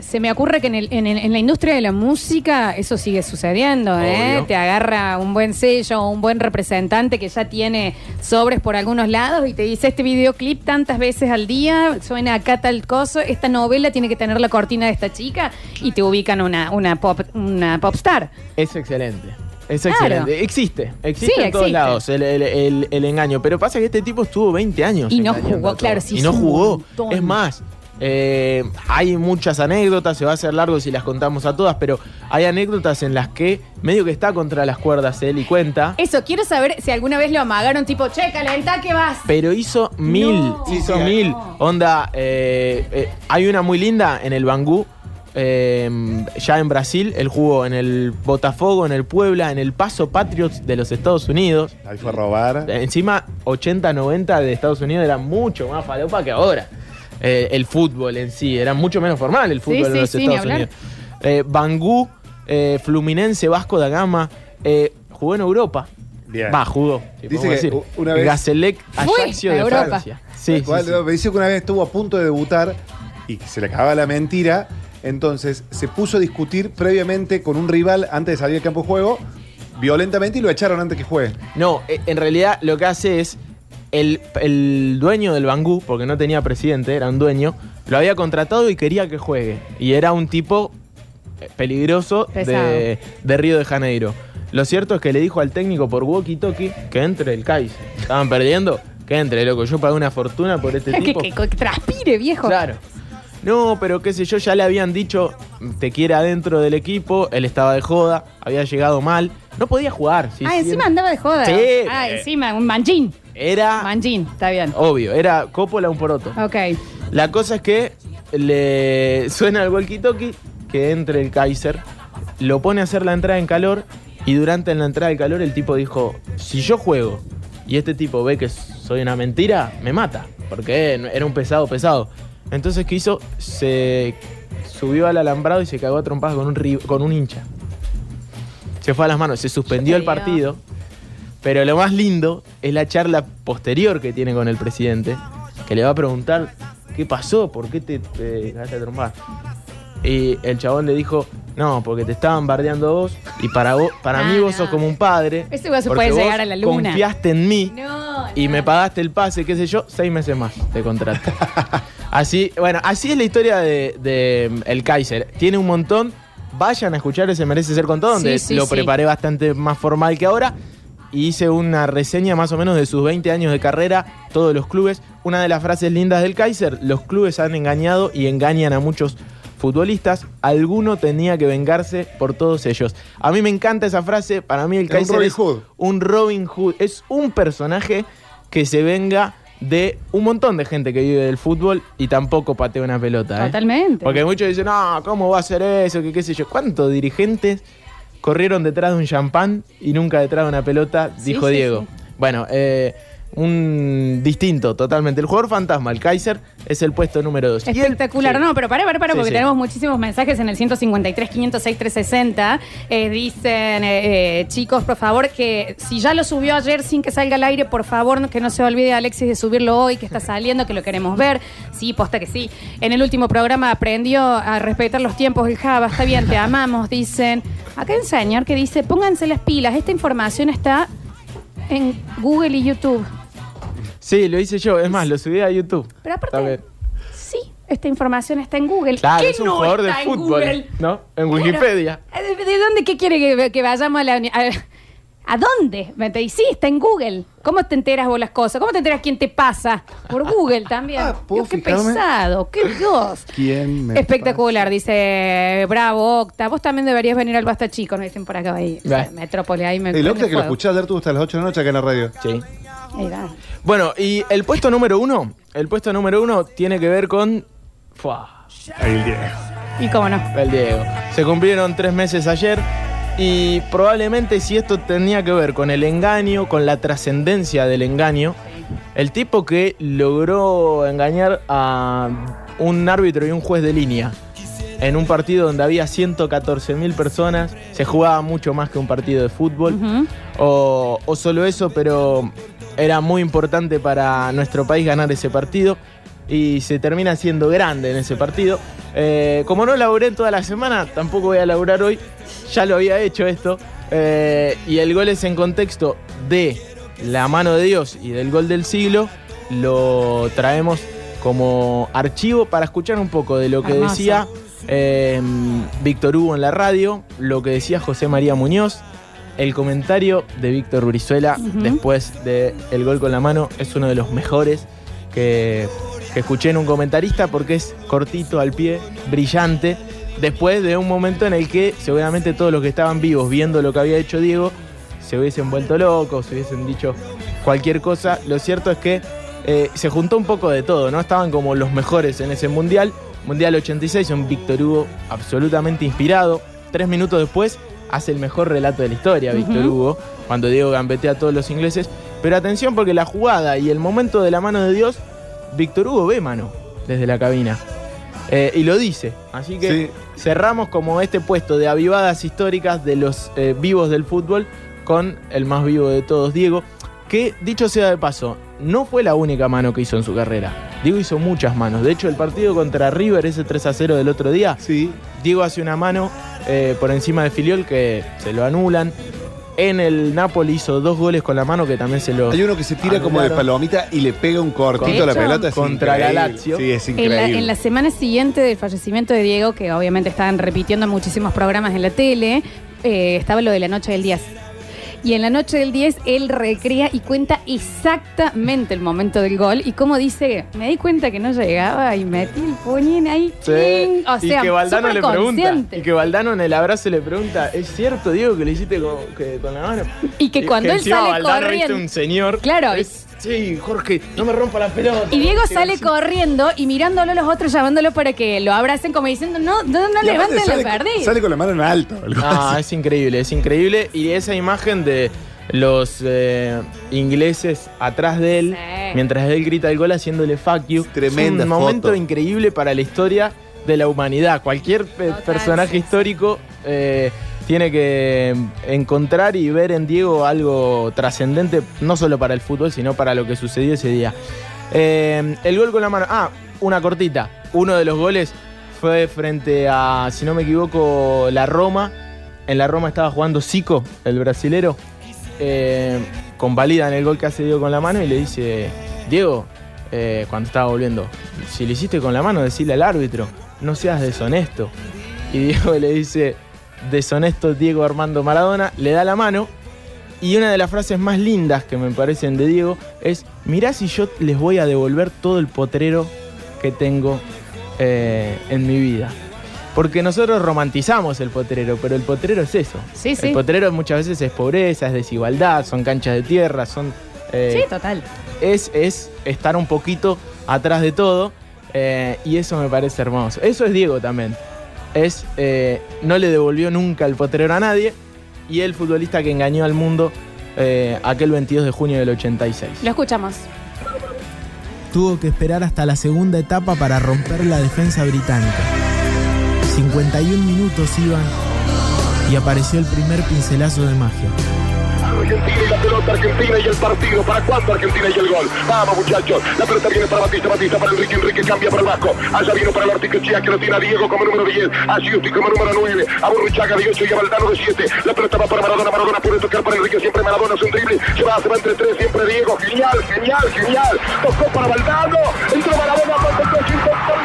se me ocurre que en, el- en el- en la industria de la música eso sigue sucediendo, ¿eh? Te agarra un buen sello o un buen representante que ya tiene sobres por algunos lados y te dice este videoclip tantas veces al día, suena acá tal cosa, esta novela tiene que tener la cortina de esta chica y te ubican una, una pop, una popstar. Es excelente. Es Claro. excelente. Existe. Existe Sí, en todos existe. lados el, el- el- el engaño. Pero pasa que este tipo estuvo 20 años. Y no jugó, claro, sí Y no jugó. montón. Es más, eh, hay muchas anécdotas, se va a hacer largo si las contamos a todas, pero hay anécdotas en las que medio que está contra las cuerdas él y cuenta. Eso, quiero saber si alguna vez lo amagaron tipo, che, calenta que vas. Pero hizo mil, hizo mil. Onda, eh, eh, hay una muy linda en el Bangú, eh, ya en Brasil. Él jugó en el Botafogo, en el Puebla, en el Paso Patriots de los Estados Unidos. Ahí fue a robar. Encima, 80-90 de Estados Unidos era mucho más falopa que ahora. Eh, el fútbol en sí, era mucho menos formal el fútbol sí, en los sí, Estados. Unidos. Eh, Bangú, eh, Fluminense, Vasco da Gama, eh, jugó en Europa. Bien. Va, jugó. Dice que decir. una vez- Gazelec, Ajaccio de Europa. Francia. Sí, cual. Me dice que una vez estuvo a punto de debutar y que se le acababa la mentira. Entonces se puso a discutir previamente con un rival antes de salir al campo de juego violentamente y lo echaron antes que juegue. No, en realidad lo que hace es el, el dueño del Bangú, porque no tenía presidente, era un dueño, lo había contratado y quería que juegue. Y era un tipo eh, peligroso de, de Río de Janeiro. Lo cierto es que le dijo al técnico por walkie-talkie que entre el Kaiser. Estaban perdiendo, que entre, loco. Yo pagué una fortuna por este [laughs] tipo. que- que transpire, viejo. Claro. No, pero qué sé yo, ya le habían dicho, te quiere adentro del equipo, él estaba de joda, había llegado mal, no podía jugar. sí, ah, sí, encima andaba de joda. Sí, Ah, encima, un manjín. Era Manjín, está bien. obvio, era Coppola un poroto. Ok. La cosa es que le suena el walkie-talkie, que entre el Kaiser, lo pone a hacer la entrada en calor y durante la entrada en calor el tipo dijo, si yo juego y este tipo ve que soy una mentira, me mata, porque era un pesado pesado. Entonces, ¿qué hizo? Se subió al alambrado y se cagó a trompadas con un, con un hincha. Se fue a las manos, se suspendió el partido. Pero lo más lindo es la charla posterior que tiene con el presidente, que le va a preguntar qué pasó, por qué te, te cagaste a trompar. Y el chabón le dijo, no, porque te estaban bardeando vos y para vos, para Ah, mí vos no. sos como un padre. Ese se puede vos llegar a la luna. Confiaste en mí No, y me pagaste el pase, qué sé yo, seis meses más de contrato. [laughs] así, bueno, así es la historia de, de, mm, El Kaiser. Tiene un montón. Vayan a escuchar ese Merece Ser Contado, donde Sí, sí, lo sí. preparé bastante más formal que ahora. Y hice una reseña más o menos de sus 20 años de carrera, todos los clubes. Una de las frases lindas del Kaiser, los clubes han engañado y engañan a muchos futbolistas. Alguno tenía que vengarse por todos ellos. A mí me encanta esa frase, para mí el un Kaiser Robin es Hood. un Robin Hood. Es un personaje que se venga de un montón de gente que vive del fútbol y tampoco patea una pelota. ¿eh? Totalmente. Porque muchos dicen, no, ¿cómo va a ser eso? Que qué sé yo. ¿Cuántos dirigentes corrieron detrás de un champán y nunca detrás de una pelota? Sí, Dijo sí, Diego. sí. Bueno, eh, un distinto totalmente. El jugador fantasma, el Kaiser, es el puesto número 2. Espectacular. No, pero para, para, para, Sí, porque sí. tenemos muchísimos mensajes en el 153, 506, 360. Eh, dicen, eh, eh, chicos, por favor, que si ya lo subió ayer sin que salga al aire, por favor, no- que no se olvide Alexis de subirlo hoy, que está [laughs] saliendo, que lo queremos ver. Sí, posta que sí. En el último programa aprendió a respetar los tiempos el Java. Está bien, te [laughs] amamos, dicen. Acá hay un señor que dice, pónganse las pilas. Esta información está en Google y YouTube. Sí, lo hice yo. Es más, lo subí a YouTube. Pero aparte, sí, esta información está en Google. Claro, ¿Qué es un no jugador de en fútbol. Google? ¿No? En. Wikipedia. ¿De, de dónde qué quiere que, que vayamos a la a, ¿A dónde? Me te sí, está en Google. ¿Cómo te enteras vos las cosas? ¿Cómo te enteras quién te pasa? Por Google también. ¿puedo Dios, qué fijarme? pesado, qué Dios. [laughs] ¿Quién me Espectacular, dice Bravo, Octa. Vos también deberías venir al Basta Chico, nos dicen por acá ahí. Va. Metrópoli, ahí me El Octa que lo escuché ayer tuvo hasta las 8 de la noche acá en la radio. Sí. Ahí va. Bueno, y el puesto número uno, el puesto número uno tiene que ver con... Fua, El Diego. Y cómo no. el Diego. Se cumplieron tres meses ayer y probablemente si esto tenía que ver con el engaño, con la trascendencia del engaño, el tipo que logró engañar a un árbitro y un juez de línea en un partido donde había 114 mil personas, se jugaba mucho más que un partido de fútbol, o, o solo eso, pero era muy importante para nuestro país ganar ese partido y se termina siendo grande en ese partido. Eh, como no laburé toda la semana, tampoco voy a laburar hoy, ya lo había hecho esto, eh, y el gol es en contexto de la mano de Dios y del gol del siglo, lo traemos como archivo para escuchar un poco de lo que decía eh, Víctor Hugo en la radio, lo que decía José María Muñoz, el comentario de Víctor Brizuela después del el gol con la mano es uno de los mejores que, que escuché en un comentarista porque es cortito al pie, brillante, después de un momento en el que seguramente todos los que estaban vivos viendo lo que había hecho Diego se hubiesen vuelto locos, se hubiesen dicho cualquier cosa. Lo cierto es que eh, se juntó un poco de todo, ¿no? Estaban como los mejores en ese mundial. Mundial 86, un Víctor Hugo absolutamente inspirado. Tres minutos después hace el mejor relato de la historia, Víctor. Hugo, cuando Diego gambetea a todos los ingleses. Pero atención porque la jugada y el momento de la mano de Dios, Víctor Hugo ve mano desde la cabina. Eh, y lo dice. Así que cerramos como este puesto de avivadas históricas de los eh, vivos del fútbol con el más vivo de todos, Diego. Que dicho sea de paso, no fue la única mano que hizo en su carrera. Diego hizo muchas manos. De hecho, el partido contra River, ese 3 a 0 del otro día, Diego hace una mano eh, por encima de Filiol que se lo anulan. En el Napoli hizo dos goles con la mano que también se lo. Hay uno que se tira como de palomita y le pega un cortito a la pelota. es contra increíble. la Lazio. Sí, es En la, increíble. en la semana siguiente del fallecimiento de Diego, que obviamente estaban repitiendo en muchísimos programas en la tele, eh, estaba lo de la noche del 10. Y en la noche del 10 él recrea y cuenta exactamente el momento del gol y como dice, me di cuenta que no llegaba y metí el puñín ahí. Sí, cling. O sea, y que Valdano le pregunta. Y que Valdano en el abrazo le pregunta, ¿es cierto, Diego, que le hiciste con, que- con la mano? Y que cuando él encima sale Valdano, corriendo- viste, un señor. Claro. es- sí, Jorge, no me rompa la pelota. Y Diego Sí, sale sí. corriendo y mirándolo a los otros, llamándolo para que lo abracen como diciendo, no, no, no levanten la perdí. sale con la mano en alto. algo Ah, así. es increíble, es increíble. Y esa imagen de los eh, ingleses atrás de él, Sí. mientras él grita el gol haciéndole fuck you, Tremenda es un momento increíble para la historia de la humanidad. Cualquier pe- personaje histórico eh, tiene que encontrar y ver en Diego algo trascendente, no solo para el fútbol, sino para lo que sucedió ese día. Eh, el gol con la mano. Ah, una cortita. Uno de los goles fue frente a, si no me equivoco, la Roma. En la Roma estaba jugando Zico, el brasilero. Eh, convalidan el gol que hace Diego con la mano y le dice, Diego, eh, cuando estaba volviendo, si le hiciste con la mano, decirle al árbitro, no seas deshonesto. Y Diego le dice, deshonesto Diego Armando Maradona, le da la mano. Y una de las frases más lindas que me parecen de Diego es, mirá si yo les voy a devolver todo el potrero que tengo eh, en mi vida. Porque nosotros romantizamos el potrero, pero el potrero es eso. Sí, sí. El potrero muchas veces es pobreza, es desigualdad, son canchas de tierra, son... eh, Sí, total. es, es estar un poquito atrás de todo eh, y eso me parece hermoso. Eso es Diego también. Es, eh, no le devolvió nunca el potrero a nadie y el futbolista que engañó al mundo eh, aquel 22 de junio del 86. Lo escuchamos. Tuvo que esperar hasta la segunda etapa para romper la defensa británica. 51 minutos iban y apareció el primer pincelazo de magia. Argentina y la pelota Argentina y el partido. ¿Para cuándo Argentina y el gol? Vamos muchachos. La pelota viene para Batista, Batista para Enrique, Enrique cambia para el Vasco. Allá vino para el Ortiquechea que lo tiene a Diego como número 10. A Giusti como número 9. A Burruchaga de 8 y a Valdano de 7. La pelota va para Maradona. Maradona puede tocar para Enrique. Siempre Maradona es un drible. Se va, se va entre tres. Siempre Diego. Genial, genial, genial. Tocó para Valdano. Entró Maradona.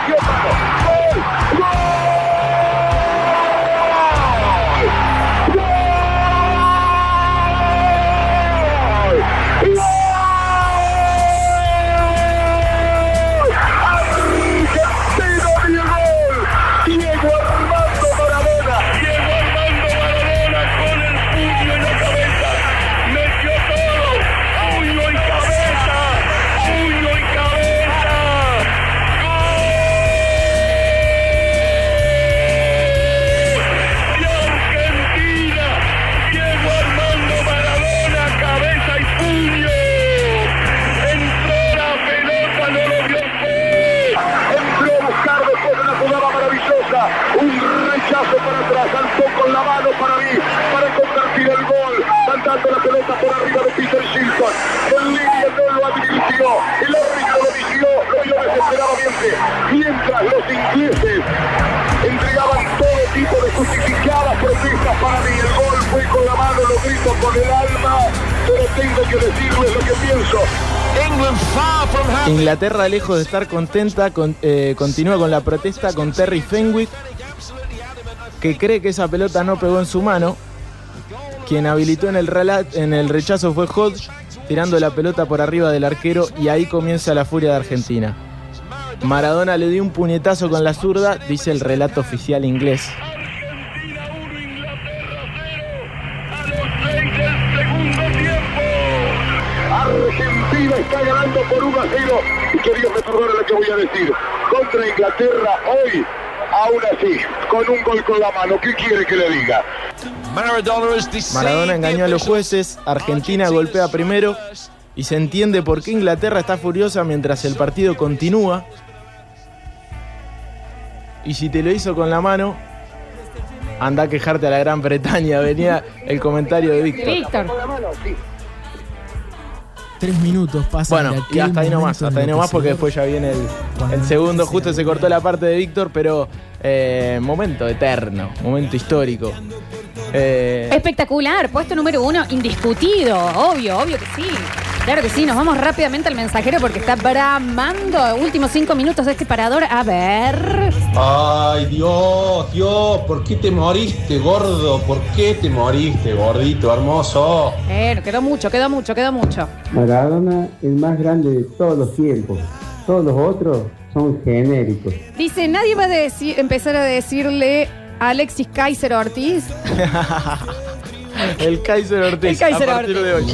Inglaterra, lejos de estar contenta, eh, continúa con la protesta con Terry Fenwick, que cree que esa pelota no pegó en su mano. Quien habilitó en el, relato, en el rechazo fue Hodge, tirando la pelota por arriba del arquero y ahí comienza la furia de Argentina. Maradona le dio un puñetazo con la zurda, dice el relato oficial inglés. Contra Inglaterra hoy, aún así, con un gol con la mano. ¿Qué quiere que le diga? Maradona engañó a los jueces, Argentina golpea primero y se entiende por qué Inglaterra está furiosa mientras el partido continúa. Y si te lo hizo con la mano, anda a quejarte a la Gran Bretaña. [laughs] Venía el comentario de Víctor. Víctor. Tres minutos pasan. Bueno, y hasta ahí nomás, hasta ahí nomás que porque después ya viene el, el segundo, justo se cortó la parte de Víctor, pero eh, momento eterno, momento histórico. Eh, Espectacular, puesto número uno, indiscutido, obvio, obvio que sí. Claro que sí, nos vamos rápidamente al mensajero porque está bramando. Últimos cinco minutos de este parador. A ver. Ay, Dios, Dios, ¿por qué te moriste, gordo? ¿Por qué te moriste, gordito, hermoso? Bueno, quedó mucho, quedó mucho, quedó mucho. Maradona, el más grande de todos los tiempos. Todos los otros son genéricos. Dice, nadie va a decir, empezar a decirle Alexis Kaiser Ortiz. el Kaiser Ortiz. El Kaiser a partir de hoy.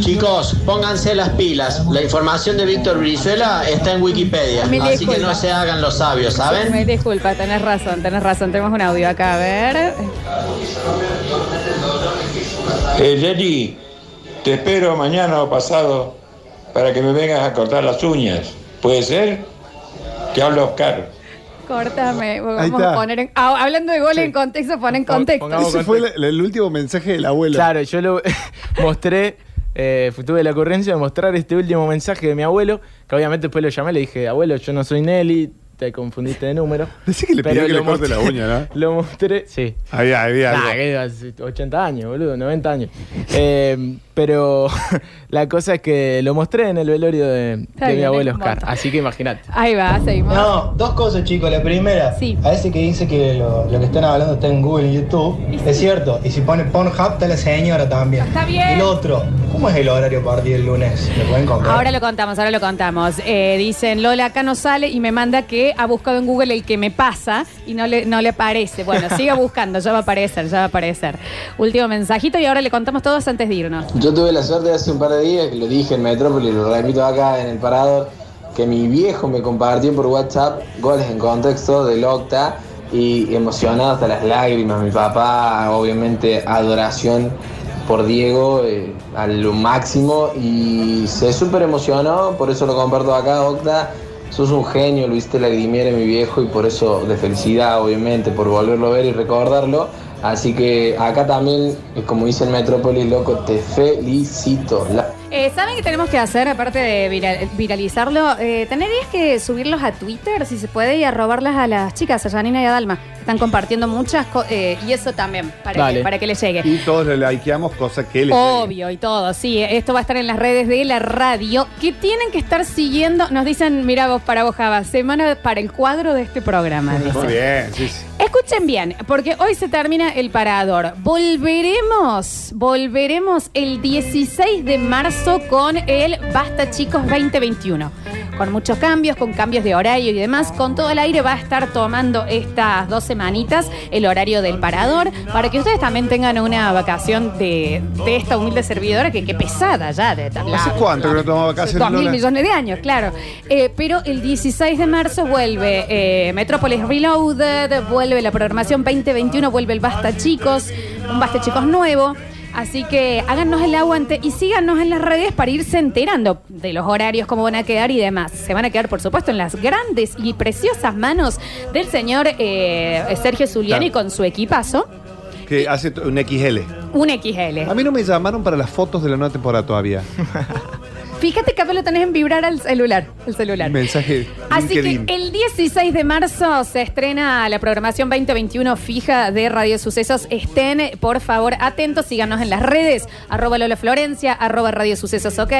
Chicos, pónganse las pilas. La información de Víctor Brizuela está en Wikipedia. Me Así que no se hagan los sabios, ¿saben? Me disculpa, tenés razón, tenés razón. Tenemos un audio acá, a ver. Eh, Jenny, te espero mañana o pasado para que me vengas a cortar las uñas. ¿Puede ser? Te hablo Oscar. Córtame, vamos está. a poner en, ah, hablando de gol en contexto, pon en contexto. Ese fue el, el último mensaje del abuelo. Claro, yo lo [laughs] mostré, eh, tuve la ocurrencia de mostrar este último mensaje de mi abuelo, que obviamente después lo llamé, le dije, abuelo, yo no soy Nelly, te confundiste de número. [laughs] Decí que le pidió que lo le corte la mostré- uña, ¿no? [laughs] Lo mostré, sí. Había, había Nah, que hace 80 años, boludo, 90 años. Eh, pero [laughs] la cosa es que lo mostré en el velorio de, mi abuelo Oscar, así que imagínate. Ahí va, seguimos. No, dos cosas, chicos. La primera, a ese que dice que lo, lo que están hablando está en Google y YouTube, es cierto. Y si pone Pornhub, está la señora también. Está bien. Y lo otro, ¿cómo es el horario a partir del lunes? ¿Me pueden comprar? Ahora lo contamos, ahora lo contamos. Eh, dicen, Lola acá no sale y me manda que ha buscado en Google el que me pasa y no le, no le aparece. Bueno, siga [laughs] buscando, ya va a aparecer, ya va a aparecer. Último mensajito y ahora le contamos todos antes de irnos. Yo tuve la suerte hace un par de días, que lo dije en Metrópolis, lo repito acá en el parador, que mi viejo me compartió por WhatsApp goles en contexto del Octa y emocionado hasta las lágrimas. Mi papá, obviamente, adoración por Diego eh, a lo máximo y se súper emocionó, por eso lo comparto acá, Octa. Sos un genio, lagrimear a mi viejo y por eso de felicidad, obviamente, por volverlo a ver y recordarlo. Así que acá también, como dice el Metrópolis, loco, te felicito. Eh, ¿Saben qué tenemos que hacer, aparte de viral- viralizarlo? Eh, tendrías que subirlos a Twitter, si se puede, y a robarlas a las chicas, a Janina y a Dalma. que Están compartiendo muchas cosas, y eso también, para, que, Dale. para que les llegue. Y todos le likeamos, cosa que le Obvio y todo, sí. Esto va a estar en las redes de la radio que tienen que estar siguiendo. Nos dicen, mira vos para vos, Java, semana para el cuadro de este programa. Muy dicen. bien, sí, sí. Escuchen bien, porque hoy se termina el parador. Volveremos, volveremos el 16 de marzo con el Basta Chicos 2021. Con muchos cambios, con cambios de horario y demás. Con todo el aire va a estar tomando estas dos semanitas el horario del parador para que ustedes también tengan una vacación de, de esta humilde servidora que, que pesada ya. De, ¿Hace cuánto que no tomaba vacaciones, Dos mil millones de años, claro. Eh, pero el 16 de marzo vuelve eh, Metrópolis Reloaded, vuelve la programación 2021, vuelve el Basta Chicos, un Basta Chicos nuevo. Así que háganos el aguante y síganos en las redes para irse enterando de los horarios, cómo van a quedar y demás. Se van a quedar, por supuesto, en las grandes y preciosas manos del señor eh, Sergio Zuliani con su equipazo, Que hace un XL. un XL. A mí no me llamaron para las fotos de la nueva temporada todavía. [laughs] Fíjate que acá lo tenés en vibrar al celular, el celular. Mensaje. Así LinkedIn. que el 16 de marzo se estrena la programación 2021 fija de Radio Sucesos. Estén, por favor, atentos, síganos en las redes, arroba Lola Florencia, arroba Radio Sucesos OK,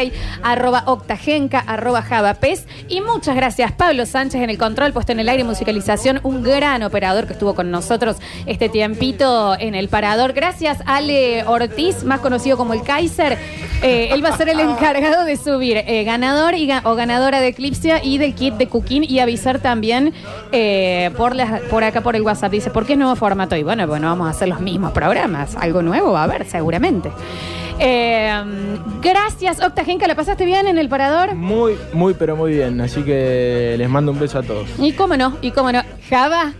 arroba Octagenca, arroba Javapes. Y muchas gracias, Pablo Sánchez en el control, puesto en el aire y musicalización, un gran operador que estuvo con nosotros este tiempito en el parador. Gracias, Ale Ortiz, más conocido como el Kaiser. Eh, él va a ser el encargado de subir eh, ganador y ga- o ganadora de Eclipsia y del kit de Cooking y avisar también eh, por, las- por acá por el WhatsApp. Dice, ¿por qué nuevo formato? Y bueno, bueno, vamos a hacer los mismos programas. Algo nuevo va a haber, seguramente. Eh, gracias, Octagenca. ¿La pasaste bien en el parador? Muy, muy, pero muy bien. Así que les mando un beso a todos. Y cómo no, y cómo no. Java,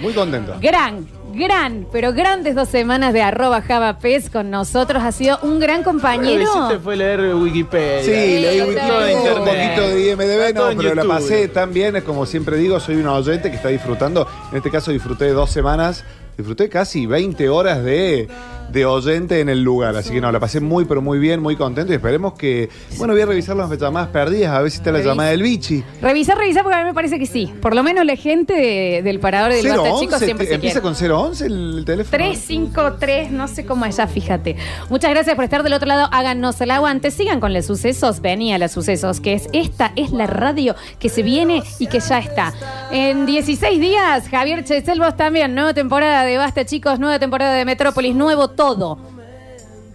Muy contento. gran, gran, pero grandes dos semanas de arroba Java Pez con nosotros. Ha sido un gran Lo que compañero. hiciste fue leer Wikipedia. Sí, leí Todo Wikipedia, de un poquito de IMDB, no, pero la pasé tan bien, es como siempre digo, soy un oyente que está disfrutando. En este caso disfruté de dos semanas, disfruté casi 20 horas de, de oyente en el lugar. Así que no, la pasé muy, pero muy bien, muy contento y esperemos que, bueno, voy a revisar las llamadas perdidas, a ver si está la Revisa. llamada del bichi. Revisa, revisa, porque a mí me parece que sí. Por lo menos la gente de- del parador del Basta 011, Chicos siempre se empieza quiere. con 011 el, el teléfono. 353, no sé cómo es ya, fíjate. Muchas gracias por estar del otro lado. Háganos el aguante. Sigan con los sucesos. Venía los sucesos, que es esta, es la radio que se viene y que ya está. En 16 días, Javier Chesel, vos también. Nueva temporada de Basta, chicos. Nueva temporada de Metrópolis. Nuevo todo.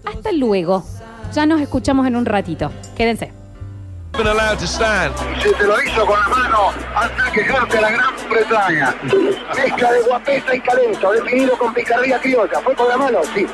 Hasta luego. Ya nos escuchamos en un ratito. Quédense. Si te lo hizo con la mano, anda a quejarte a la Gran Bretaña. Mezcla de guapesa y talento, definido con picardía criolla. ¿Fue con la mano? Sí.